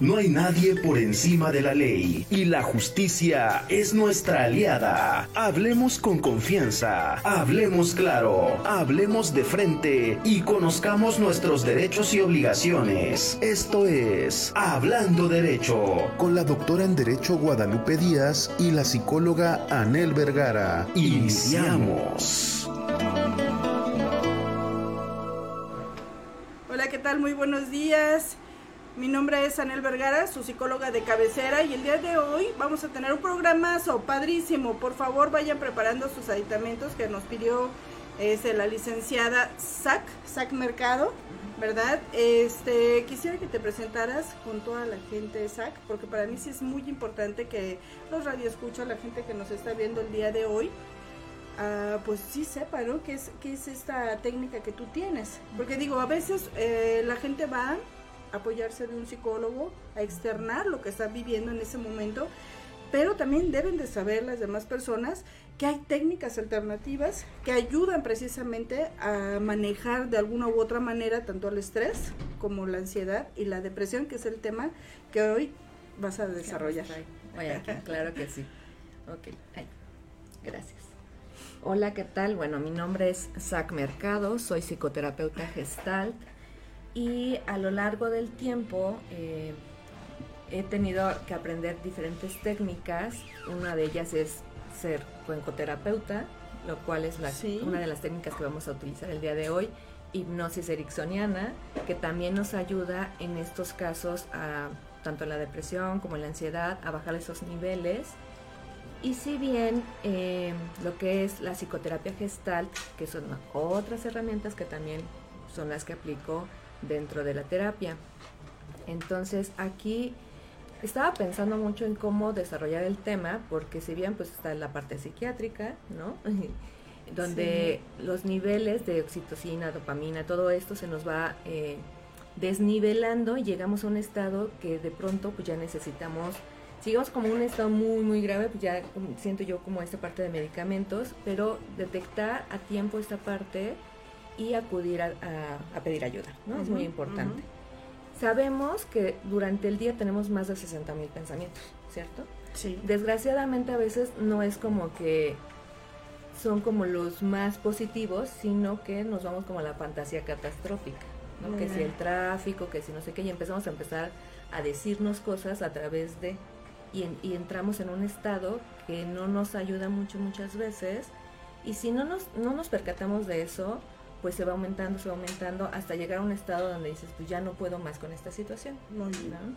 No hay nadie por encima de la ley y la justicia es nuestra aliada. Hablemos con confianza, hablemos claro, hablemos de frente y conozcamos nuestros derechos y obligaciones. Esto es Hablando Derecho con la doctora en Derecho Guadalupe Díaz y la psicóloga Anel Vergara. Iniciamos. Hola, ¿qué tal? Muy buenos días. Mi nombre es Anel Vergara, su psicóloga de cabecera, y el día de hoy vamos a tener un programazo padrísimo. Por favor, vayan preparando sus aditamentos que nos pidió este, la licenciada SAC, SAC Mercado, ¿verdad? Este, quisiera que te presentaras con toda la gente SAC, porque para mí sí es muy importante que los radioescuchos, la gente que nos está viendo el día de hoy, uh, pues sí sepa, ¿no? ¿Qué es, ¿Qué es esta técnica que tú tienes? Porque digo, a veces eh, la gente va apoyarse de un psicólogo, a externar lo que están viviendo en ese momento, pero también deben de saber las demás personas que hay técnicas alternativas que ayudan precisamente a manejar de alguna u otra manera tanto el estrés como la ansiedad y la depresión, que es el tema que hoy vas a desarrollar. claro que sí. Ok, gracias. Hola, ¿qué tal? Bueno, mi nombre es Zach Mercado, soy psicoterapeuta gestalt y a lo largo del tiempo eh, he tenido que aprender diferentes técnicas. Una de ellas es ser cuencoterapeuta, lo cual es la, una de las técnicas que vamos a utilizar el día de hoy. Hipnosis ericksoniana, que también nos ayuda en estos casos a tanto la depresión como la ansiedad, a bajar esos niveles. Y si bien eh, lo que es la psicoterapia gestal, que son otras herramientas que también son las que aplico dentro de la terapia. Entonces aquí estaba pensando mucho en cómo desarrollar el tema, porque si bien pues está la parte psiquiátrica, ¿no? Donde los niveles de oxitocina, dopamina, todo esto se nos va eh, desnivelando y llegamos a un estado que de pronto pues ya necesitamos, sigamos como un estado muy muy grave, pues ya siento yo como esta parte de medicamentos, pero detectar a tiempo esta parte y acudir a, pedir ayuda, ¿no? es muy importante. Sabemos que durante el día tenemos más de 60 mil pensamientos, ¿cierto? Sí. Desgraciadamente a veces no es como que son como los más positivos, sino que nos vamos como a la fantasía catastrófica, ¿no? Que si el tráfico, que si no sé qué, y empezamos a empezar a decirnos cosas a través de, y, y entramos en un estado que no nos ayuda mucho muchas veces, y si no nos, no nos percatamos de eso, pues se va aumentando, se va aumentando hasta llegar a un estado donde dices, pues ya no puedo más con esta situación. Muy bien.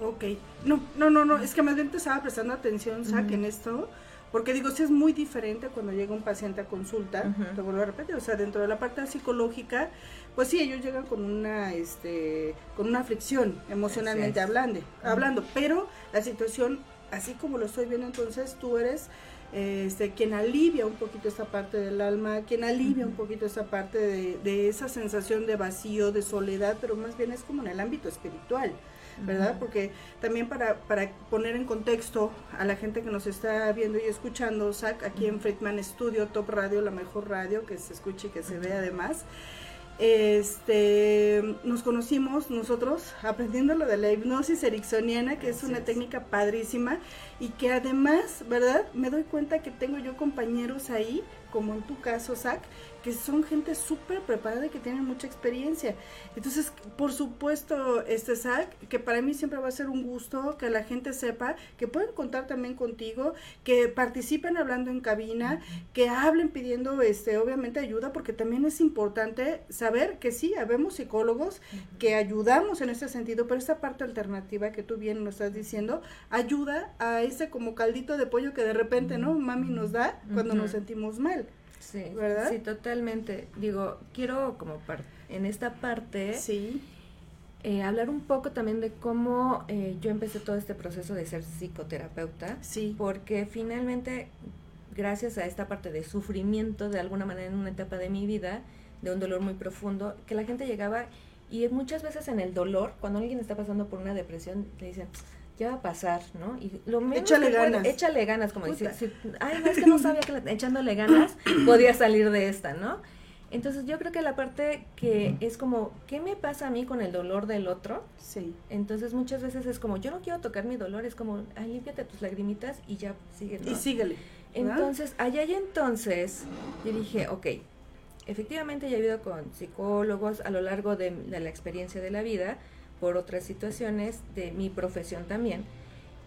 Ok. No, no, no, no, es que más bien te estaba prestando atención, Zach, en esto, porque digo, si es muy diferente cuando llega un paciente a consulta, te vuelvo a repetir, o sea, dentro de la parte psicológica, pues sí, ellos llegan con una, este, con una aflicción emocionalmente hablando, hablando, pero la situación, así como lo estoy viendo entonces, tú eres este, quien alivia un poquito esta parte del alma, quien alivia un poquito esa parte de, esa sensación de vacío, de soledad, pero más bien es como en el ámbito espiritual, ¿verdad? Porque también para, para poner en contexto a la gente que nos está viendo y escuchando, aquí en Friedman Studio, Top Radio, la mejor radio, que se escuche y que se vea además, este, nos conocimos nosotros aprendiendo lo de la hipnosis ericksoniana, que es una técnica padrísima y que además, ¿verdad? Me doy cuenta que tengo yo compañeros ahí, como en tu caso, Zach, que son gente súper preparada y que tienen mucha experiencia. Entonces, por supuesto, este Zach, que para mí siempre va a ser un gusto que la gente sepa que pueden contar también contigo, que participen hablando en cabina, que hablen pidiendo, este, obviamente, ayuda, porque también es importante saber que sí, habemos psicólogos que ayudamos en ese sentido, pero esta parte alternativa que tú bien nos estás diciendo, ayuda a ese como caldito de pollo que de repente, ¿no? Mami nos da cuando nos sentimos mal. Sí, ¿verdad? Sí, totalmente. Digo, quiero como en esta parte sí. Eh, hablar un poco también de cómo eh, yo empecé todo este proceso de ser psicoterapeuta. Sí. Porque finalmente, gracias a esta parte de sufrimiento, de alguna manera en una etapa de mi vida, de un dolor muy profundo, que la gente llegaba y muchas veces en el dolor, cuando alguien está pasando por una depresión, le dicen, ya va a pasar, ¿no? Y lo menos échale ganas. échale ganas, como dice. ay, no es que no sabía que echándole ganas podía salir de esta, ¿no? Entonces yo creo que la parte que es como, ¿qué me pasa a mí con el dolor del otro? Sí. Entonces muchas veces es como, yo no quiero tocar mi dolor, es como, ay, límpiate tus lagrimitas y ya sigue. Y síguele. Entonces, allá y entonces, yo dije, ok, efectivamente ya he ido con psicólogos a lo largo de, de la experiencia de la vida, por otras situaciones de mi profesión también.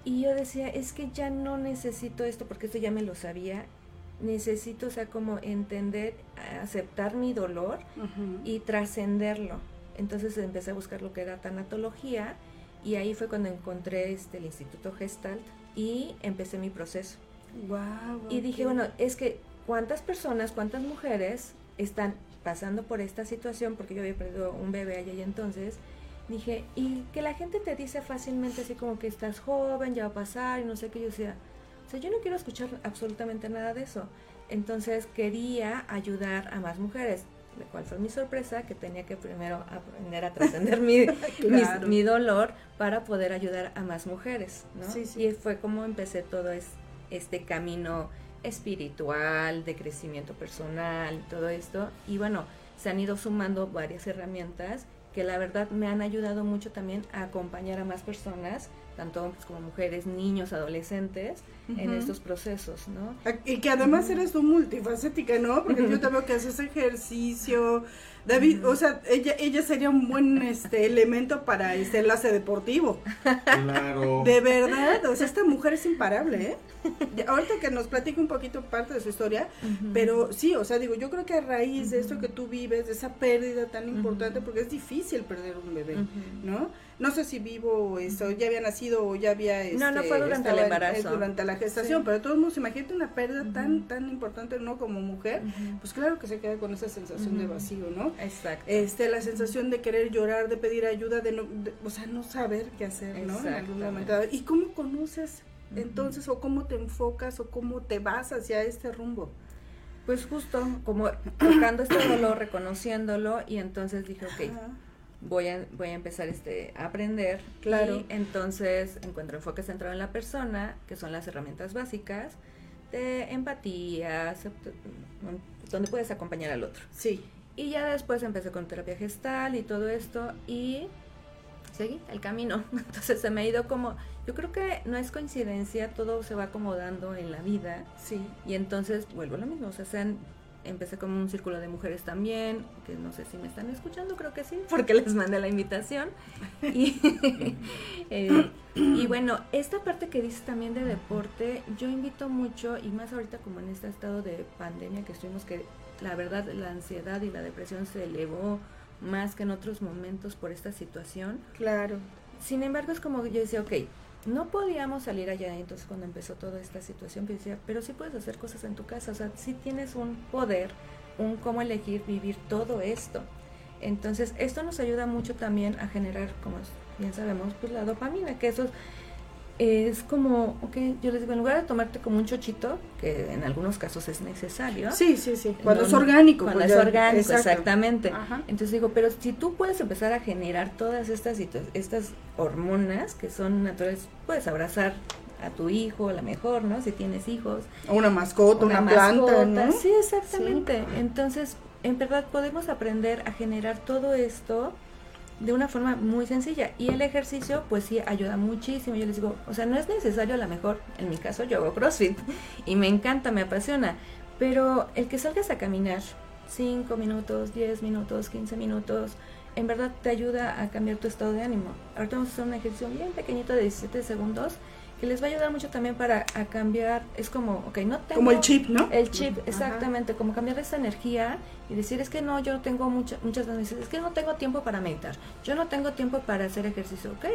Y yo decía, es que ya no necesito esto porque esto ya me lo sabía necesito, o sea, como entender, aceptar mi dolor y trascenderlo. Entonces empecé a buscar lo que era tanatología y ahí fue cuando encontré este, el Instituto Gestalt y empecé mi proceso. y dije, bueno, es que cuántas personas, cuántas mujeres están pasando por esta situación, porque yo había perdido un bebé allá y entonces, dije, y que la gente te dice fácilmente así como que estás joven, ya va a pasar, y no sé qué, yo decía, o sea, yo no quiero escuchar absolutamente nada de eso. Entonces quería ayudar a más mujeres, lo cual fue mi sorpresa, que tenía que primero aprender a trascender mi, mi, dolor para poder ayudar a más mujeres, ¿no? Sí, sí. Y fue como empecé todo es, este camino espiritual, de crecimiento personal, todo esto. Y bueno, se han ido sumando varias herramientas que la verdad me han ayudado mucho también a acompañar a más personas tanto hombres como mujeres, niños, adolescentes, en estos procesos, ¿no? Y que además eres tú multifacética, ¿no? Porque yo te veo que haces ejercicio, David, o sea, ella, ella sería un buen este elemento para este enlace deportivo. Claro. De verdad, o sea, esta mujer es imparable, ¿eh? Ahorita que nos platique un poquito parte de su historia, pero sí, o sea, digo, yo creo que a raíz de esto que tú vives, de esa pérdida tan importante, porque es difícil perder un bebé, ¿no? No sé si vivo esto, ya había nacido o ya había No, no fue durante el embarazo. durante la gestación, pero de todos modos, imagínate una pérdida tan tan importante, ¿no? Como mujer, pues claro que se queda con esa sensación de vacío, ¿no? Exacto. Este, la sensación de querer llorar, de pedir ayuda, de no, o sea, no saber qué hacer, ¿no? En algún momento. ¿Y cómo conoces entonces o cómo te enfocas o cómo te vas hacia este rumbo? Pues justo como tocando este dolor, reconociéndolo y entonces dije, ok, voy a, voy a empezar este, a aprender. Claro. Y entonces encuentro enfoque centrado en la persona, que son las herramientas básicas de empatía, donde puedes acompañar al otro. Sí. Y ya después empecé con terapia gestal y todo esto y seguí el camino. Entonces se me ha ido como, yo creo que no es coincidencia, todo se va acomodando en la vida. Sí. Y entonces vuelvo a lo mismo, o sea, sean, empecé como un círculo de mujeres también, que no sé si me están escuchando, creo que sí, porque les mandé la invitación. Y, eh, y bueno, esta parte que dices también de deporte, yo invito mucho, y más ahorita como en este estado de pandemia que estuvimos que la verdad la ansiedad y la depresión se elevó más que en otros momentos por esta situación. Claro. Sin embargo, es como yo decía, ok, no podíamos salir allá, entonces cuando empezó toda esta situación, pues decía, pero sí puedes hacer cosas en tu casa, o sea, sí tienes un poder, un cómo elegir vivir todo esto. Entonces, esto nos ayuda mucho también a generar, como bien sabemos, pues la dopamina, que eso es como, ok, yo les digo, en lugar de tomarte como un chochito, que en algunos casos es necesario. Sí, sí, sí. Cuando es orgánico. Cuando pues es orgánico, exactamente. Entonces digo, pero si tú puedes empezar a generar todas estas, estas hormonas que son naturales, puedes abrazar a tu hijo, a lo mejor, ¿no? Si tienes hijos. O una mascota, una, planta, ¿no? Sí, exactamente. Entonces, en verdad podemos aprender a generar todo esto de una forma muy sencilla. Y el ejercicio, pues sí, ayuda muchísimo. Yo les digo, o sea, no es necesario a lo mejor, en mi caso yo hago CrossFit y me encanta, me apasiona, pero el que salgas a caminar 5 minutos, 10 minutos, 15 minutos, en verdad te ayuda a cambiar tu estado de ánimo. Ahorita vamos a hacer un ejercicio bien pequeñito de 17 segundos que les va a ayudar mucho también para a cambiar, es como, ok, no tengo... Como el chip, ¿no? El chip, exactamente, como cambiar esa energía y decir, es que no, yo tengo mucho, muchas veces, es que no tengo tiempo para meditar, yo no tengo tiempo para hacer ejercicio, ok,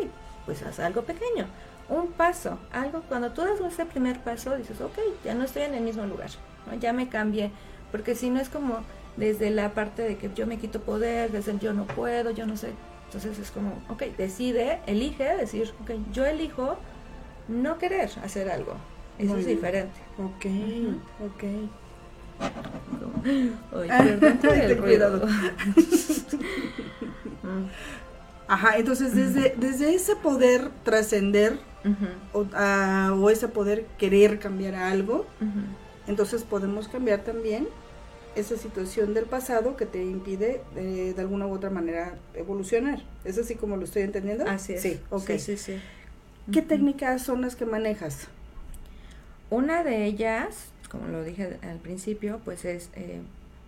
pues haz algo pequeño, un paso, algo, cuando tú das ese primer paso, dices, ok, ya no estoy en el mismo lugar, ¿no? ya me cambié, porque si no es como desde la parte de que yo me quito poder, desde el yo no puedo, yo no sé, entonces es como, ok, decide, elige, decir, ok, yo elijo no querer hacer algo. Eso es diferente. Ok, ok. Oye, perdón por el ruido. Ajá, entonces desde, desde ese poder trascender o, ese poder querer cambiar algo, entonces podemos cambiar también esa situación del pasado que te impide eh, de alguna u otra manera evolucionar. ¿Es así como lo estoy entendiendo? Así es. Sí, ok. Sí, sí, sí. ¿Qué técnicas son las que manejas? Una de ellas, como lo dije al principio, pues es, eh,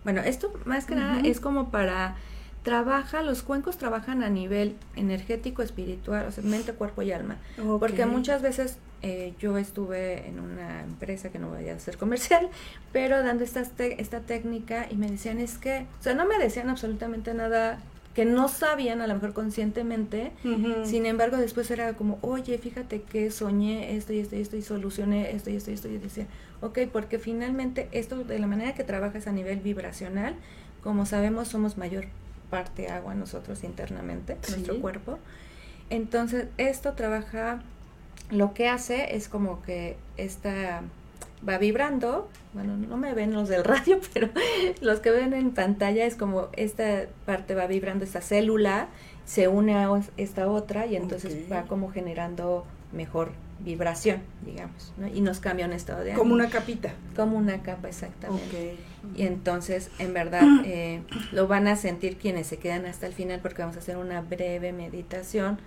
bueno, esto más que nada es como para, trabaja, los cuencos trabajan a nivel energético, espiritual, o sea, mente, cuerpo y alma. Porque muchas veces eh, yo estuve en una empresa que no voy a hacer comercial, pero dando esta, esta técnica y me decían es que, o sea, no me decían absolutamente nada que no sabían a lo mejor conscientemente, sin embargo después era como, oye, fíjate que soñé esto y esto y esto y solucioné esto y esto y esto y decía, ok, porque finalmente esto de la manera que trabajas a nivel vibracional, como sabemos somos mayor parte agua nosotros internamente, Sí. nuestro cuerpo, entonces esto trabaja lo que hace es como que esta va vibrando, bueno, no me ven los del radio, pero los que ven en pantalla es como esta parte va vibrando, esta célula se une a esta otra y entonces va como generando mejor vibración, digamos, ¿no? Y nos cambia un estado de ánimo. Como una capita. Como una capa, exactamente. Y entonces, en verdad, eh, lo van a sentir quienes se quedan hasta el final porque vamos a hacer una breve meditación.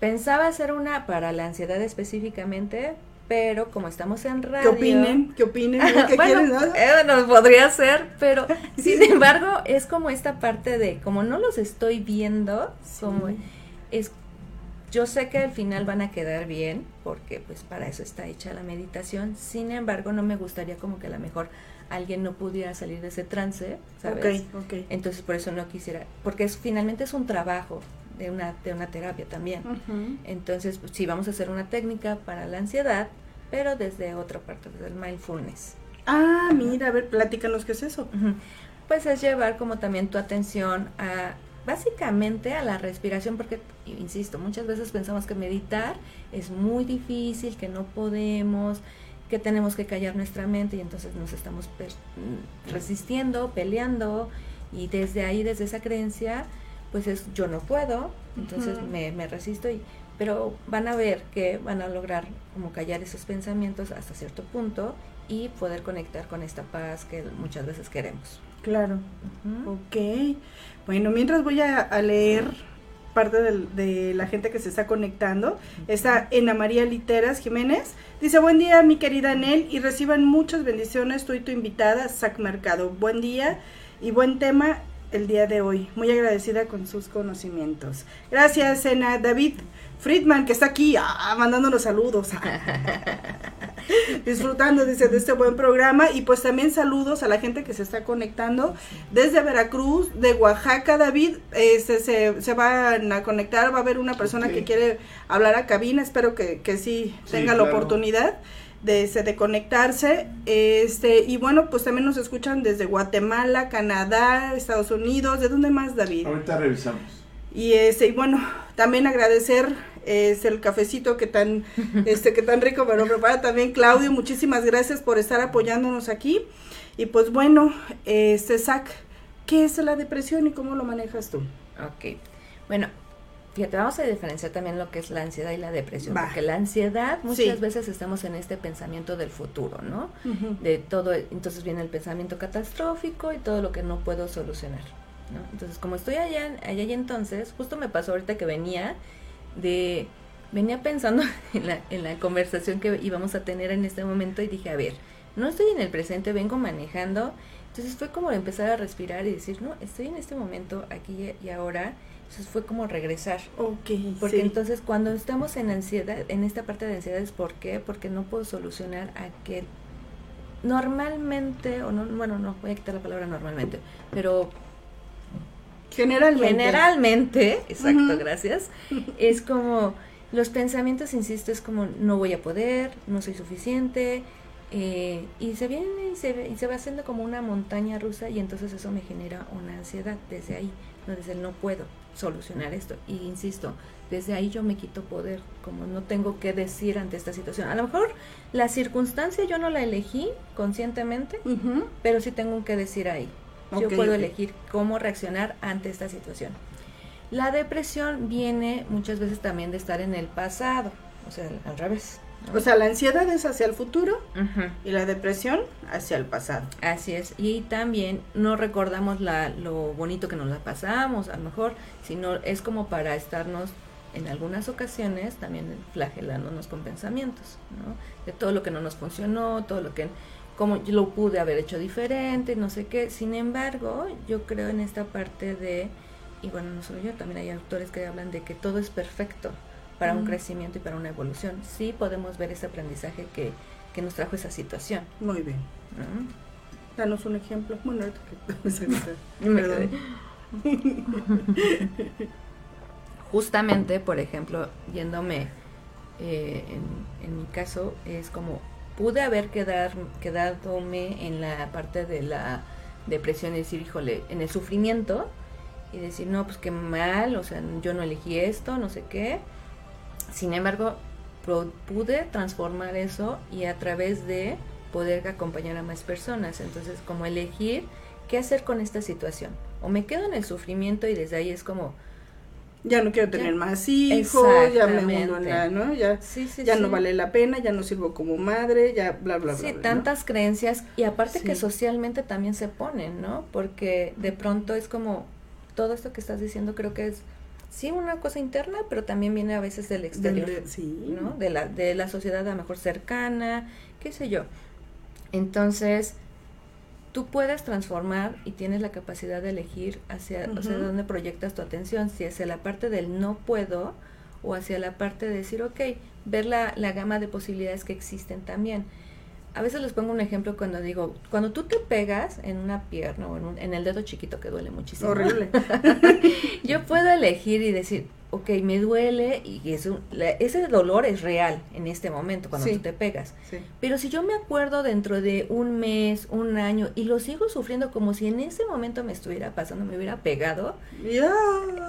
Pensaba hacer una para la ansiedad específicamente, pero como estamos en radio... ¿Qué opinen? ¿Qué opinen? ¿Qué bueno, quieren? eh, nos podría ser, pero sin embargo es como esta parte de, como no los estoy viendo, como es, yo sé que al final van a quedar bien, porque pues para eso está hecha la meditación, sin embargo no me gustaría como que a lo mejor alguien no pudiera salir de ese trance, ¿sabes? Ok, ok. Entonces por eso no quisiera, porque es, finalmente es un trabajo de una, de una terapia también. Entonces, pues, sí, vamos a hacer una técnica para la ansiedad, pero desde otra parte, desde el mindfulness. Ah, mira, a ver, platícanos qué es eso. Pues es llevar como también tu atención a, básicamente a la respiración, porque, insisto, muchas veces pensamos que meditar es muy difícil, que no podemos, que tenemos que callar nuestra mente y entonces nos estamos per- mm, resistiendo, peleando y desde ahí, desde esa creencia, pues es yo no puedo, entonces me, me resisto y pero van a ver que van a lograr como callar esos pensamientos hasta cierto punto y poder conectar con esta paz que muchas veces queremos. Claro. Ujú. Ok. Bueno, mientras voy a, a leer parte del- de la gente que se está conectando. Está Ena María Literas Jiménez. Dice, buen día mi querida Nel y reciban muchas bendiciones. Estoy tu invitada, Sac Mercado. Buen día y buen tema el día de hoy. Muy agradecida con sus conocimientos. Gracias, Ena. David Friedman, que está aquí ah, mandándonos saludos. Disfrutando, dice, de este buen programa. Y pues también saludos a la gente que se está conectando desde Veracruz, de Oaxaca, David. Este, se, se van a conectar, va a haber una persona que quiere hablar a cabina. Espero que, que sí Sí, tenga la oportunidad de, este, de conectarse. Este, y bueno, pues también nos escuchan desde Guatemala, Canadá, Estados Unidos. ¿De dónde más, David? Ahorita revisamos. Y este, y bueno, también agradecer este el cafecito que tan este que tan rico me lo prepara también Claudio, muchísimas gracias por estar apoyándonos aquí. Y pues bueno, este Zach, ¿qué es la depresión y cómo lo manejas tú? Ok. Bueno, fíjate, vamos a diferenciar también lo que es la ansiedad y la depresión. Porque la ansiedad, muchas Sí. veces estamos en este pensamiento del futuro, ¿no? De todo, entonces viene el pensamiento catastrófico y todo lo que no puedo solucionar, ¿no? Entonces, como estoy allá, allá y entonces, justo me pasó ahorita que venía de, venía pensando en la, en la conversación que íbamos a tener en este momento y dije, a ver, no estoy en el presente, vengo manejando, entonces fue como empezar a respirar y decir, no, estoy en este momento, aquí y ahora, entonces fue como regresar. Ok, Porque sí. entonces cuando estamos en ansiedad, en esta parte de ansiedad es ¿por qué? Porque no puedo solucionar aquel normalmente, o no, bueno, no voy a quitar la palabra normalmente, pero generalmente. generalmente, exacto, gracias, es como los pensamientos, insisto, es como no voy a poder, no soy suficiente, eh, y se viene y se, y se va haciendo como una montaña rusa y entonces eso me genera una ansiedad desde ahí, no desde el no puedo solucionar esto. Y insisto, desde ahí yo me quito poder, como no tengo que decir ante esta situación. A lo mejor la circunstancia yo no la elegí conscientemente, pero sí tengo que decir ahí. Yo puedo elegir cómo reaccionar ante esta situación. La depresión viene muchas veces también de estar en el pasado, o sea, al revés. O sea, la ansiedad es hacia el futuro y la depresión hacia el pasado. Así es, y también no recordamos la, lo bonito que nos la pasamos, a lo mejor, sino es como para estarnos en algunas ocasiones también flagelándonos con pensamientos, ¿no? De todo lo que no nos funcionó, todo lo que, como lo pude haber hecho diferente, no sé qué. Sin embargo, yo creo en esta parte de, y bueno, no solo yo, también hay autores que hablan de que todo es perfecto para un Mm. crecimiento y para una evolución. Sí podemos ver ese aprendizaje que, que nos trajo esa situación, Muy bien. ¿no? Danos un ejemplo. Bueno, que Perdón. Justamente, por ejemplo, yéndome, eh, en, en mi caso, es como pude haber quedar, quedadome en la parte de la depresión y decir, híjole, en el sufrimiento y decir, no, pues qué mal, o sea, yo no elegí esto, no sé qué. Sin embargo, pude transformar eso y a través de poder acompañar a más personas. Entonces, como elegir qué hacer con esta situación. O me quedo en el sufrimiento y desde ahí es como, Ya no quiero Ya. tener más hijos, ya me hundo en la, ¿no? Ya, sí, sí, ya sí. no vale la pena, ya no sirvo como madre, ya bla, bla, bla. Sí, bla, ¿no? tantas creencias y aparte que socialmente también se ponen, ¿no? Porque de pronto es como todo esto que estás diciendo creo que es sí una cosa interna, pero también viene a veces del exterior, Del- sí. ¿no? De la de la sociedad a lo mejor cercana, qué sé yo. Entonces, tú puedes transformar y tienes la capacidad de elegir hacia, o sea, Ujú. dónde proyectas tu atención, si hacia la parte del no puedo o hacia la parte de decir, ok, ver la, la gama de posibilidades que existen también. A veces les pongo un ejemplo cuando digo, cuando tú te pegas en una pierna o en, un- en el dedo chiquito que duele muchísimo. Horrible. Yo puedo elegir y decir, ok, me duele y es un- la- ese dolor es real en este momento cuando Sí. tú te pegas. Sí. Pero si yo me acuerdo dentro de un mes, un año y lo sigo sufriendo como si en ese momento me estuviera pasando, me hubiera pegado,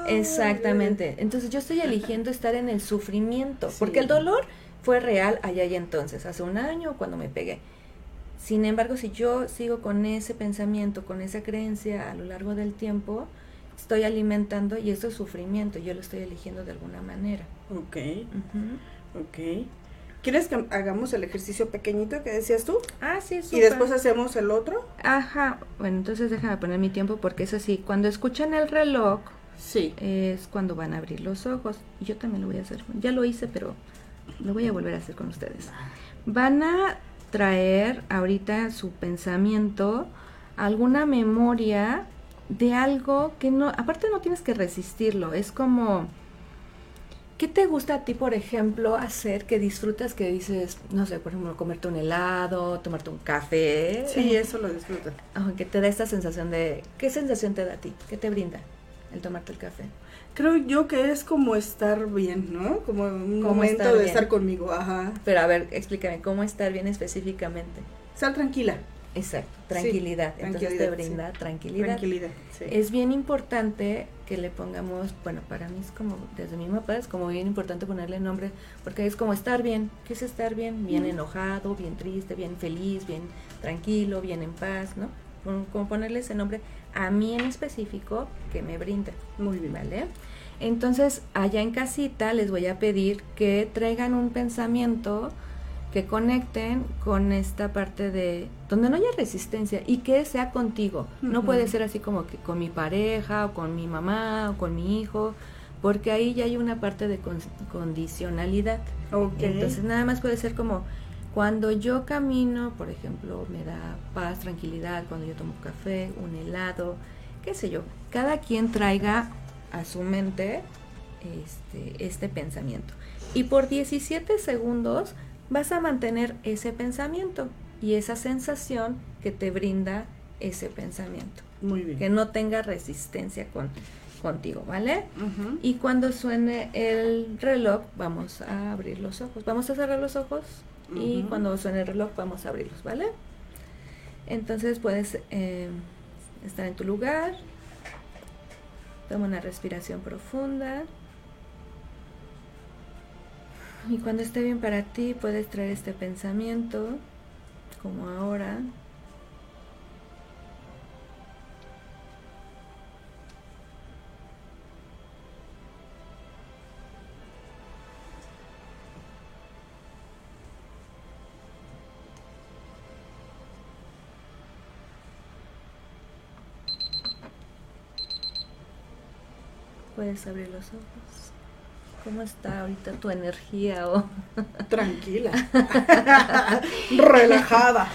exactamente. Entonces yo estoy eligiendo estar en el sufrimiento, Sí. porque el dolor fue real allá y entonces, hace un año cuando me pegué. Sin embargo, si yo sigo con ese pensamiento, con esa creencia a lo largo del tiempo, estoy alimentando y eso es sufrimiento, yo lo estoy eligiendo de alguna manera. Ok, ok. ¿Quieres que hagamos el ejercicio pequeñito que decías tú? Ah, sí, Y súper. después hacemos el otro. Ajá, bueno, entonces déjame poner mi tiempo porque es así, cuando escuchan el reloj Sí. es cuando van a abrir los ojos. Y yo también lo voy a hacer. Ya lo hice, pero lo voy a volver a hacer con ustedes. Van a traer ahorita su pensamiento alguna memoria de algo que no, aparte no tienes que resistirlo, es como ¿Qué te gusta a ti, por ejemplo, hacer que disfrutas que dices, no sé, por ejemplo, comerte un helado, tomarte un café? Sí, eso lo disfruto. que te da esta sensación de, ¿qué sensación te da a ti? ¿Qué te brinda el tomarte el café? Creo yo que es como estar bien, ¿no? Como un Como momento estar de bien. estar conmigo, ajá. Pero a ver, explícame, ¿cómo estar bien específicamente? Estar tranquila. Exacto, tranquilidad. Entonces te brinda sí. tranquilidad. Tranquilidad. Sí. Es bien importante que le pongamos, bueno, para mí es como, desde mi mapa es como bien importante ponerle nombre, porque es como estar bien. ¿Qué es estar bien? Bien enojado, bien triste, bien feliz, bien tranquilo, bien en paz, ¿no? Como ponerle ese nombre a mí en específico que me brinda. Muy bien. ¿Vale? Entonces, allá en casita les voy a pedir que traigan un pensamiento que conecten con esta parte de donde no haya resistencia y que sea contigo. No puede ser así como que con mi pareja o con mi mamá o con mi hijo, porque ahí ya hay una parte de con- condicionalidad. Ok. Entonces nada más puede ser como cuando yo camino, por ejemplo, me da paz, tranquilidad, cuando yo tomo café, un helado, qué sé yo. Cada quien traiga a su mente este, este pensamiento. Y por 17 segundos vas a mantener ese pensamiento y esa sensación que te brinda ese pensamiento. Muy bien. Que no tenga resistencia con, contigo, ¿vale? Y cuando suene el reloj, vamos a abrir los ojos. Vamos a cerrar los ojos y cuando suene el reloj, vamos a abrirlos, ¿vale? Entonces puedes eh, estar en tu lugar. Toma una respiración profunda. Y cuando esté bien para ti, puedes traer este pensamiento, como ahora. Puedes abrir los ojos. ¿Cómo está ahorita tu energía? Oh? Tranquila. Relajada.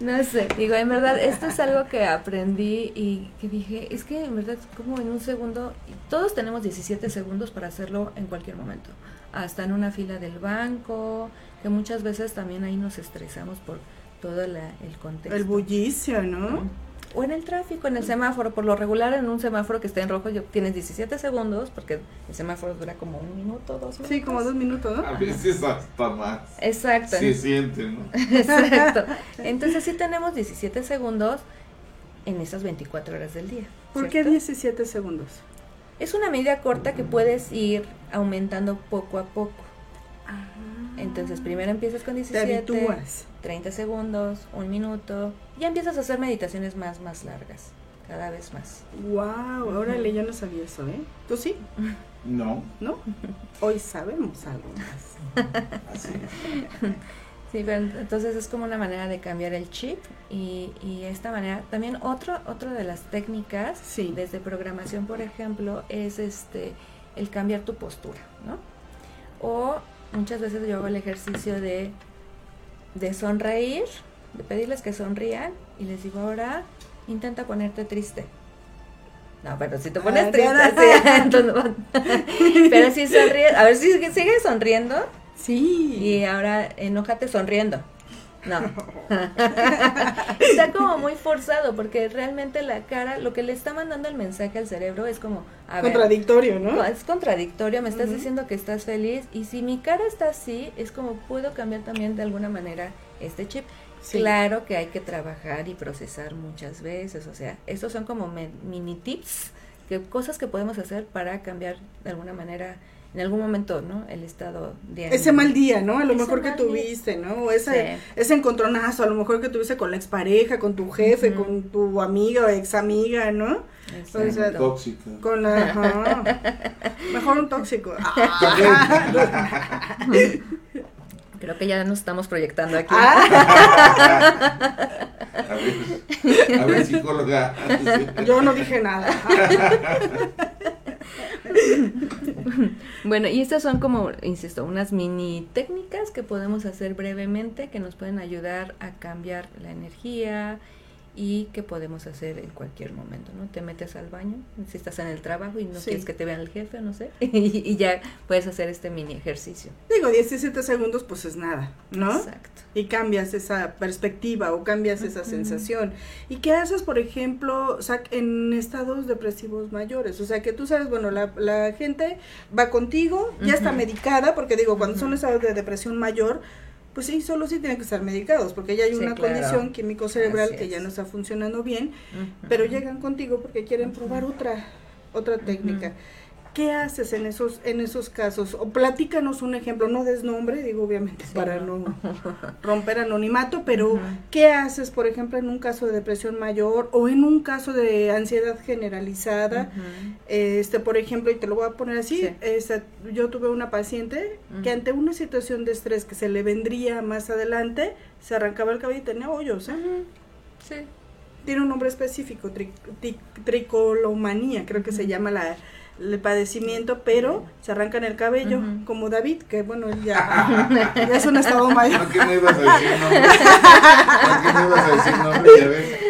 No sé, digo, en verdad, esto es algo que aprendí y que dije, es que en verdad, como en un segundo, todos tenemos 17 segundos para hacerlo en cualquier momento, hasta en una fila del banco, que muchas veces también ahí nos estresamos por todo el contexto. El bullicio, ¿no? O en el tráfico, en el semáforo, por lo regular en un semáforo que está en rojo tienes 17 segundos, porque el semáforo dura como un minuto, dos minutos. Sí, como dos minutos, ¿no? A veces hasta más. Exacto. Se siente, ¿no? Exacto. Entonces sí tenemos 17 segundos en esas 24 horas del día. ¿Por qué 17 segundos? Es una medida corta que puedes ir aumentando poco a poco. Ah. Entonces primero empiezas con 17. Te 30 segundos, un minuto, ya empiezas a hacer meditaciones más, más largas, cada vez más. Wow, órale, yo no sabía eso, ¿eh? ¿Tú sí? No. ¿No? Hoy sabemos algo más. Así. Sí, pero entonces es como una manera de cambiar el chip y, y esta manera, también otro, otro de las técnicas, sí. desde programación por ejemplo, es este el cambiar tu postura, ¿no? O muchas veces yo hago el ejercicio de de sonreír, de pedirles que sonrían y les digo ahora intenta ponerte triste. No, pero si te pones ah, triste, pero si sonríes, a ver si sigues sonriendo. Sí. Y ahora enójate sonriendo. No. está como muy forzado porque realmente la cara, lo que le está mandando el mensaje al cerebro es como... contradictorio, ¿no? Es contradictorio, me estás diciendo que estás feliz y si mi cara está así, es como puedo cambiar también de alguna manera este chip. Claro que hay que trabajar y procesar muchas veces, o sea, estos son como mini tips, que cosas que podemos hacer para cambiar de alguna manera en algún momento, ¿no? El estado de Ese mal día, ¿no? A lo mejor que tuviste, ¿no? O ese, ese encontronazo, a lo mejor que tuviste con la expareja, con tu jefe, con tu amiga o ex amiga, ¿no? O sea, tóxico. Con la, Mejor un tóxico. Creo que ya nos estamos proyectando aquí. Ah. A ver, a ver, psicóloga. Yo no dije nada. bueno, y estas son como, insisto, unas mini técnicas que podemos hacer brevemente que nos pueden ayudar a cambiar la energía, y que podemos hacer en cualquier momento, ¿no? Te metes al baño, si estás en el trabajo y no quieres que te vean el jefe, no sé, y, ya puedes hacer este mini ejercicio. Digo, 17 segundos pues es nada, ¿no? Exacto. Y cambias esa perspectiva o cambias esa sensación. ¿Y qué haces, por ejemplo, en estados depresivos mayores? O sea, que tú sabes, bueno, la, la gente va contigo, ya está medicada, porque digo, cuando son estados de depresión mayor, pues sí, solo sí tienen que estar medicados, porque ya hay una condición químico-cerebral que ya no está funcionando bien, pero llegan contigo porque quieren probar otra, otra técnica. ¿Qué haces en esos, en esos casos? O platícanos un ejemplo, no des nombre, digo obviamente para no. romper anonimato, pero ¿qué haces, por ejemplo, en un caso de depresión mayor o en un caso de ansiedad generalizada? Este, por ejemplo, y te lo voy a poner así, yo tuve una paciente que ante una situación de estrés que se le vendría más adelante, se arrancaba el cabello y tenía hoyos, ¿eh? Sí. Tiene un nombre específico, tricolomanía, creo que se llama la el padecimiento, pero se arrancan el cabello, como David, que bueno, ya, ya es un estado mayor. ¿Por qué no ibas a decir nombre? ¿Por qué no ibas a decir nombre? Ya ves.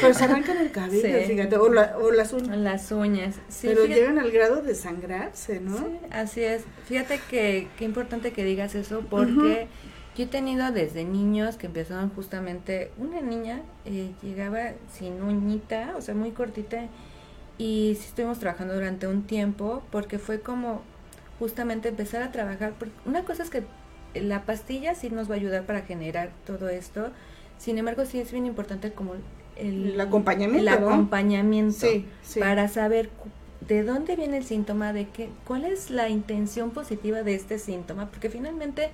Pero se arrancan el cabello, fíjate, o, o, las uñas. Las uñas, sí. Pero llegan al grado de sangrarse, ¿no? Sí, así es. Fíjate que qué importante que digas eso, porque yo he tenido desde niños que empezaron justamente, una niña eh, llegaba sin uñita, o sea, muy cortita, y sí estuvimos trabajando durante un tiempo porque fue como justamente empezar a trabajar. Una cosa es que la pastilla sí nos va a ayudar para generar todo esto, sin embargo sí es bien importante como el, acompañamiento, el acompañamiento para saber de dónde viene el síntoma, de qué, cuál es la intención positiva de este síntoma, porque finalmente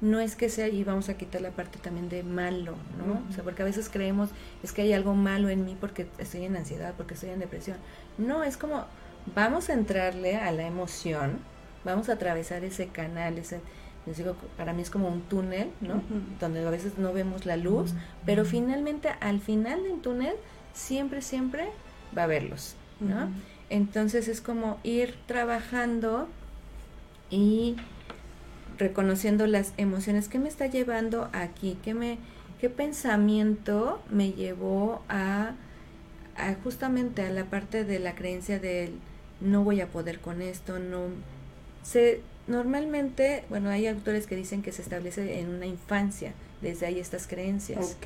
no es que sea, y vamos a quitar la parte también de malo, ¿no? O sea, porque a veces creemos, es que hay algo malo en mí porque estoy en ansiedad, porque estoy en depresión. No, es como, vamos a entrarle a la emoción, vamos a atravesar ese canal, ese, les digo, para mí es como un túnel, ¿no? Donde a veces no vemos la luz, pero finalmente, al final del túnel, siempre, siempre va a luz. ¿no? Entonces es como ir trabajando y reconociendo las emociones que me está llevando aquí, que me, qué pensamiento me llevó a, a, justamente a la parte de la creencia del no voy a poder con esto, no se normalmente, bueno, hay autores que dicen que se establece en una infancia, desde ahí estas creencias.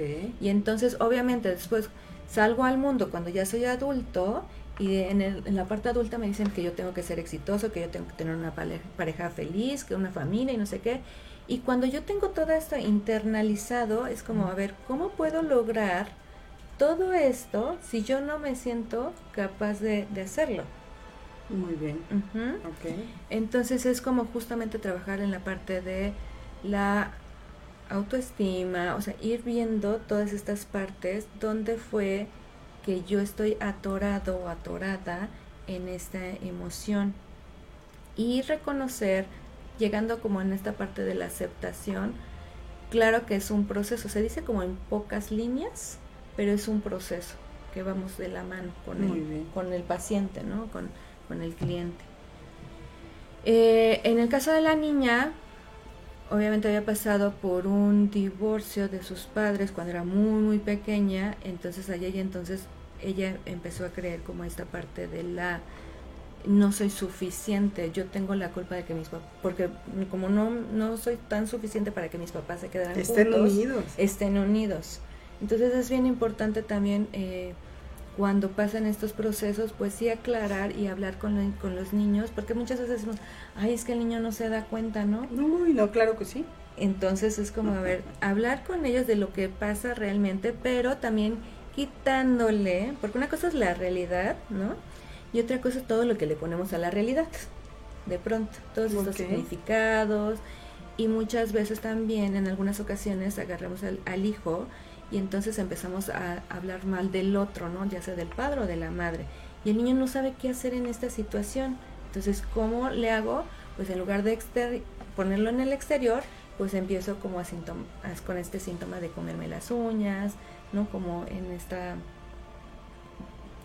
Y entonces, obviamente, después salgo al mundo cuando ya soy adulto y en, en, la parte adulta me dicen que yo tengo que ser exitoso, que yo tengo que tener una pareja feliz, que una familia y no sé qué. Y cuando yo tengo todo esto internalizado, es como, a ver, ¿cómo puedo lograr todo esto si yo no me siento capaz de, de hacerlo? Muy bien. Entonces es como justamente trabajar en la parte de la autoestima, o sea, ir viendo todas estas partes donde fue que yo estoy atorado o atorada en esta emoción y reconocer, llegando como en esta parte de la aceptación, claro que es un proceso, se dice como en pocas líneas, pero es un proceso que vamos de la mano con, el, con el paciente, ¿no? Con, con el cliente. Eh, en el caso de la niña, obviamente había pasado por un divorcio de sus padres cuando era muy muy pequeña, entonces allá y entonces ella empezó a creer como esta parte de la no soy suficiente, yo tengo la culpa de que mis papás, porque como no, no soy tan suficiente para que mis papás se quedaran estén unidos. Estén unidos. Entonces es bien importante también eh, cuando pasan estos procesos, pues sí aclarar y hablar con, con los niños, porque muchas veces decimos, ay, es que el niño no se da cuenta, ¿no? No, no, claro que sí. Entonces es como, a ver, hablar con ellos de lo que pasa realmente, pero también quitándole, porque una cosa es la realidad, ¿no? Y otra cosa es todo lo que le ponemos a la realidad, de pronto, todos estos significados, y muchas veces también, en algunas ocasiones, agarramos al, al hijo y entonces empezamos a hablar mal del otro, ¿no? Ya sea del padre o de la madre. Y el niño no sabe qué hacer en esta situación. Entonces, ¿cómo le hago? Pues en lugar de ponerlo en el exterior, pues empiezo como a con este síntoma de comerme las uñas, ¿no? Como en esta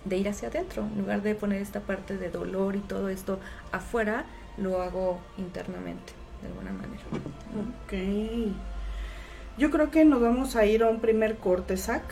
de ir hacia adentro, en lugar de poner esta parte de dolor y todo esto afuera, lo hago internamente, de alguna manera. Ok. Yo creo que nos vamos a ir a un primer corte, Zach.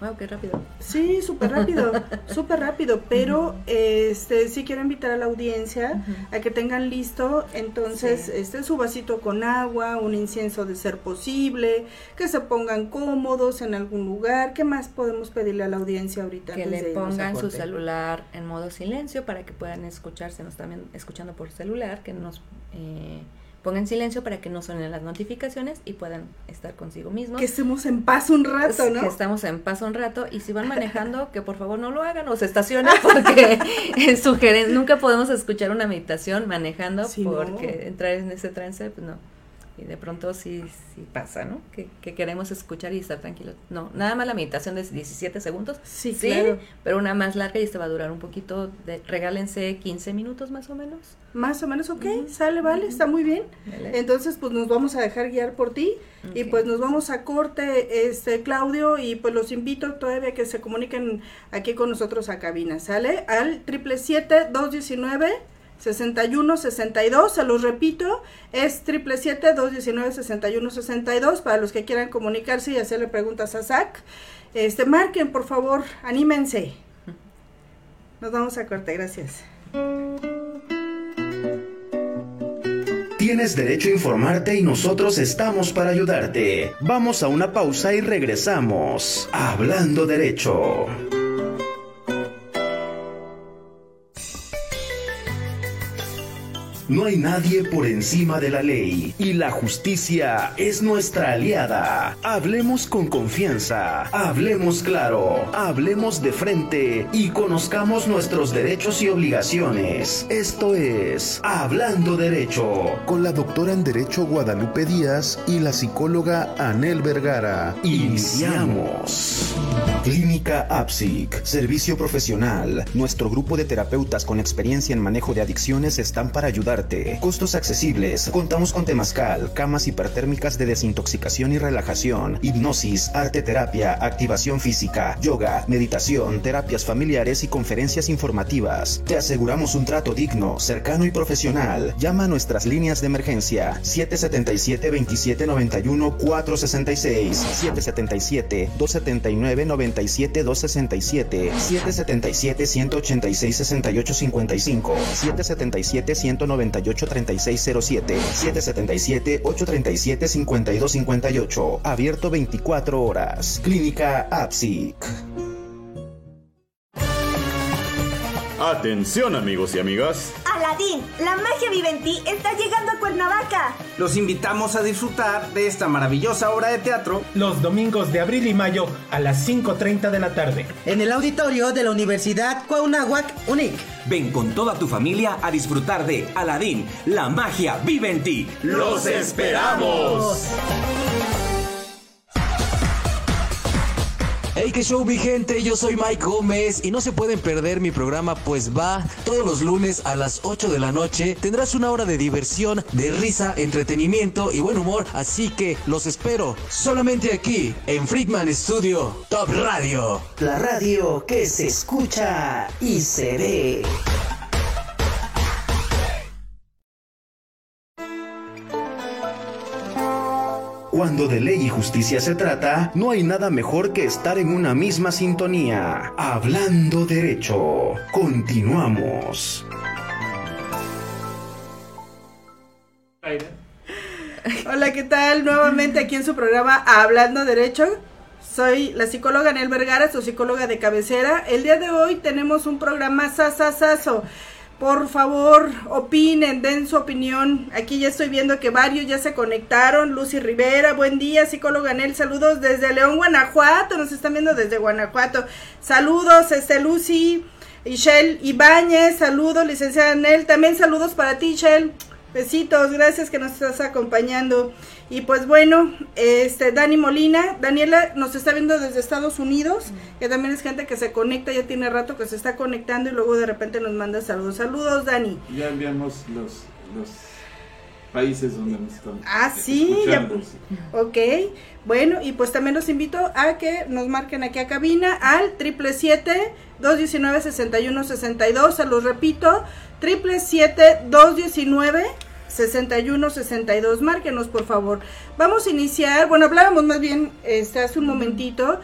Wow, qué rápido. Sí, súper rápido, súper rápido, pero este sí quiero invitar a la audiencia a que tengan listo entonces este su vasito con agua, un incienso de ser posible, que se pongan cómodos en algún lugar. ¿Qué más podemos pedirle a la audiencia ahorita? Que le pongan su celular en modo silencio para que puedan escucharse, nos también escuchando por celular, que nos eh, pongan silencio para que no suenen las notificaciones y puedan estar consigo mismos. Que estemos en paz un rato, ¿no? Que estamos en paz un rato y si van manejando, que por favor no lo hagan o se estacionen porque sugeren, nunca podemos escuchar una meditación manejando porque entrar en ese trance, pues no y de pronto sí, sí pasa, ¿no? Que, queremos escuchar y estar tranquilos. No, nada más la meditación de 17 segundos. Sí, claro. Pero una más larga y este va a durar un poquito, de, regálense 15 minutos más o menos. Más o menos, ok, sale, vale, está muy bien. Entonces, pues nos vamos a dejar guiar por ti y pues nos vamos a corte, este, Claudio, y pues los invito todavía a que se comuniquen aquí con nosotros a cabina, ¿sale? Al triple siete dos diecinueve 61 62, se los repito, es 777-219-6162 para los que quieran comunicarse y hacerle preguntas a Zach. Este, marquen, por favor, anímense. Nos vamos a corte, gracias. Tienes derecho a informarte y nosotros estamos para ayudarte. Vamos a una pausa y regresamos. Hablando derecho. No hay nadie por encima de la ley y la justicia es nuestra aliada. Hablemos con confianza, hablemos claro, hablemos de frente y conozcamos nuestros derechos y obligaciones. Esto es Hablando Derecho con la doctora en Derecho Guadalupe Díaz y la psicóloga Anel Vergara. Iniciamos. Clínica APSIC, servicio profesional. Nuestro grupo de terapeutas con experiencia en manejo de adicciones están para ayudar Costos accesibles. Contamos con temazcal, camas hipertérmicas de desintoxicación y relajación, hipnosis, arte terapia, activación física, yoga, meditación, terapias familiares y conferencias informativas. Te aseguramos un trato digno, cercano y profesional. Llama a nuestras líneas de emergencia 777 2791 466 777 279 97 267 777 186 6855 777 198 3607 777 837 5258 abierto 24 horas. Clínica APSIC Atención amigos y amigas. Aladín, la magia vive en ti está llegando a Cuernavaca. Los invitamos a disfrutar de esta maravillosa obra de teatro los domingos de abril y mayo a las 5.30 de la tarde. En el auditorio de la Universidad Cuauhnáhuac UNIC. Ven con toda tu familia a disfrutar de Aladín, la magia vive en ti. ¡Los esperamos! Hey, que show, mi gente. Yo soy Mike Gómez y no se pueden perder mi programa, pues va todos los lunes a las 8 de la noche. Tendrás una hora de diversión, de risa, entretenimiento y buen humor. Así que los espero solamente aquí en Freakman Studio Top Radio. La radio que se escucha y se ve. Cuando de ley y justicia se trata, no hay nada mejor que estar en una misma sintonía. Hablando derecho. Continuamos. Hola, ¿qué tal? Nuevamente aquí en su programa Hablando Derecho. Soy la psicóloga Nel Vergara, su psicóloga de cabecera. El día de hoy tenemos un programa sasasaso. Por favor, opinen, den su opinión. Aquí ya estoy viendo que varios ya se conectaron. Lucy Rivera, buen día, psicóloga Nel, saludos desde León, Guanajuato. Nos están viendo desde Guanajuato. Saludos, este Lucy, Ishel Ibáñez, saludos, licenciada Nel. También saludos para ti, Ishel. Besitos, gracias que nos estás acompañando. Y pues bueno, este Dani Molina, Daniela nos está viendo desde Estados Unidos, que también es gente que se conecta, ya tiene rato que se está conectando y luego de repente nos manda saludos. Saludos, Dani. Ya enviamos los, los países donde nos están Ah, sí, ya, ok. Bueno, y pues también los invito a que nos marquen aquí a cabina al triple siete 219 6162, se los repito, triple siete 219 6162. Márquenos, por favor. Vamos a iniciar, bueno, hablábamos más bien este, hace un momentito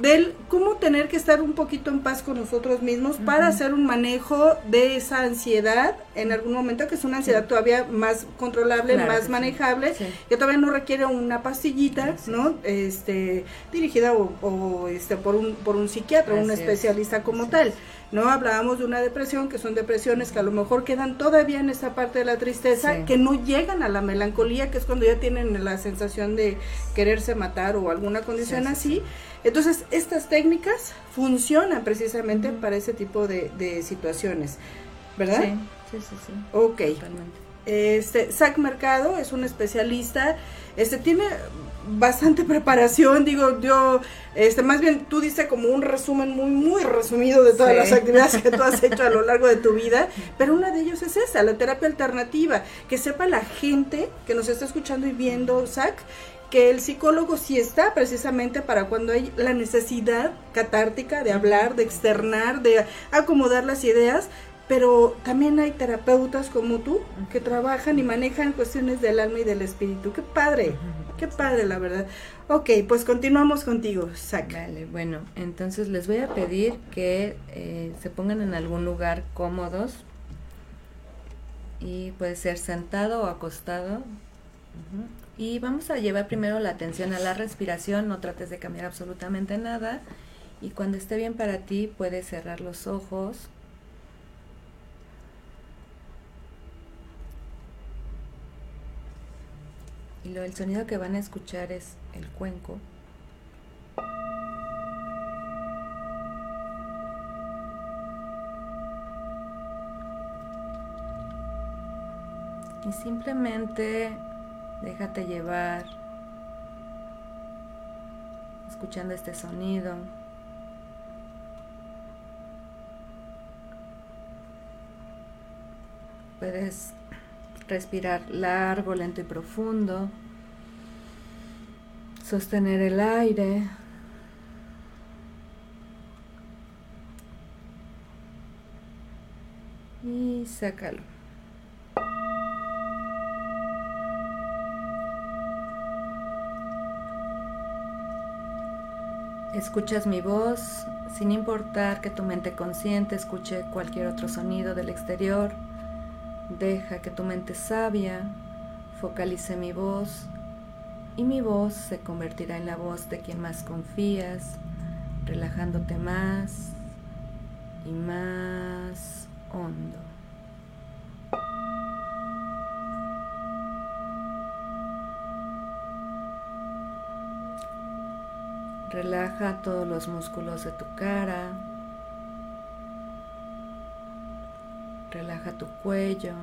del cómo tener que estar un poquito en paz con nosotros mismos para hacer un manejo de esa ansiedad en algún momento que es una ansiedad todavía más controlable, más manejable, que todavía no requiere una pastillita, ¿no? Este dirigida o, este por un por un psiquiatra, un especialista como tal. No hablábamos de una depresión, que son depresiones que a lo mejor quedan todavía en esa parte de la tristeza, que no llegan a la melancolía, que es cuando ya tienen la sensación de quererse matar o alguna condición así. Entonces, estas técnicas funcionan precisamente para ese tipo de, situaciones, ¿verdad? Sí, sí, sí. sí. Ok. Totalmente. Este, Zach Mercado es un especialista, este tiene bastante preparación, digo, yo, este, más bien tú dices como un resumen muy, muy resumido de todas las actividades que tú has hecho a lo largo de tu vida, pero una de ellos es esa, la terapia alternativa, que sepa la gente que nos está escuchando y viendo, Zach, que el psicólogo sí está precisamente para cuando hay la necesidad catártica de hablar, de externar, de acomodar las ideas, pero también hay terapeutas como tú que trabajan y manejan cuestiones del alma y del espíritu. Qué padre, qué padre la verdad. Ok, pues continuamos contigo, Zach. Vale, bueno, entonces les voy a pedir que eh, se pongan en algún lugar cómodos y puede ser sentado o acostado. Y vamos a llevar primero la atención a la respiración, no trates de cambiar absolutamente nada. Y cuando esté bien para ti, puedes cerrar los ojos Y lo, el sonido que van a escuchar es el cuenco. Y simplemente déjate llevar escuchando este sonido. Puedes respirar largo, lento y profundo, sostener el aire. Y sácalo. Escuchas mi voz sin importar que tu mente consciente escuche cualquier otro sonido del exterior. Deja que tu mente sabia focalice mi voz y mi voz se convertirá en la voz de quien más confías, relajándote más y más hondo. Relaja todos los músculos de tu cara. Relaja tu cuello.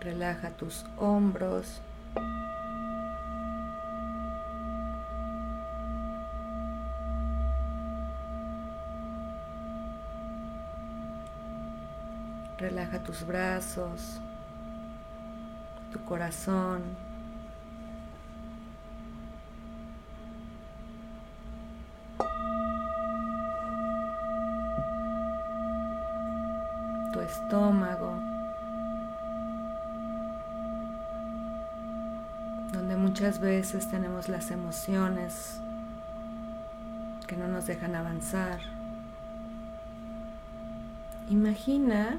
Relaja tus hombros. Relaja tus brazos corazón. Tu estómago. Donde muchas veces tenemos las emociones que no nos dejan avanzar. Imagina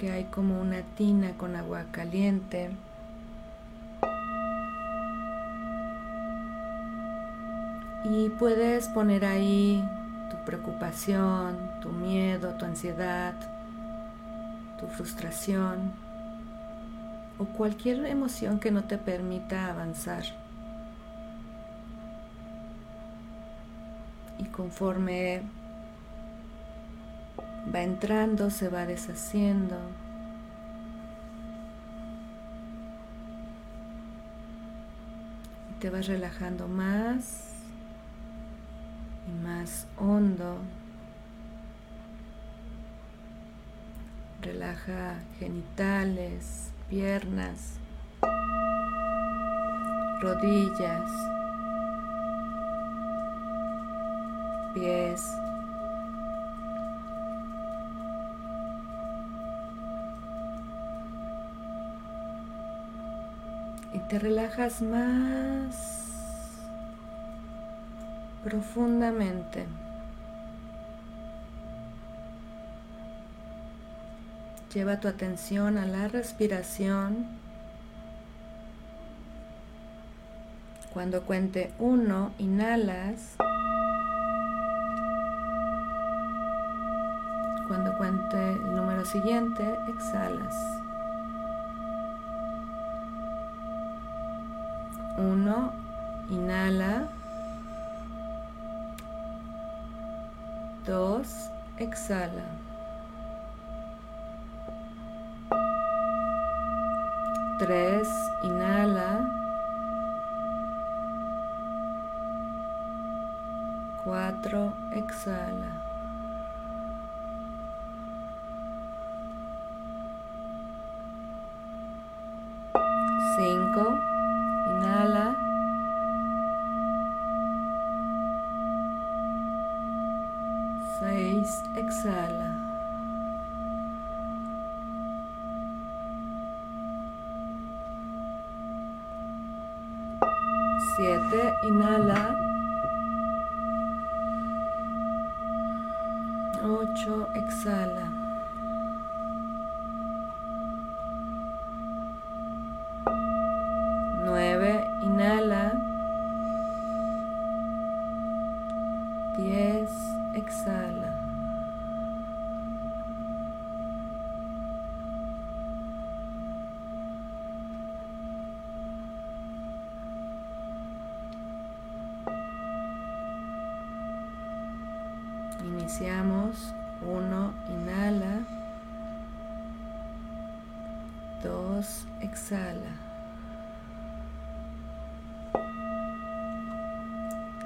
que hay como una tina con agua caliente. Y puedes poner ahí tu preocupación, tu miedo, tu ansiedad, tu frustración o cualquier emoción que no te permita avanzar. Y conforme va entrando, se va deshaciendo. Te vas relajando más y más hondo. Relaja genitales, piernas, rodillas, pies, te relajas más profundamente. Lleva tu atención a la respiración. Cuando cuente uno, inhalas. Cuando cuente el número siguiente, exhalas. 1, inhala. 2, exhala. 3, inhala. 4, exhala. Cinco, Inhala. Seis, exhala. Siete, inhala. Ocho, exhala. inhala. 10, exhala. Iniciamos. 1, inhala. 2, exhala.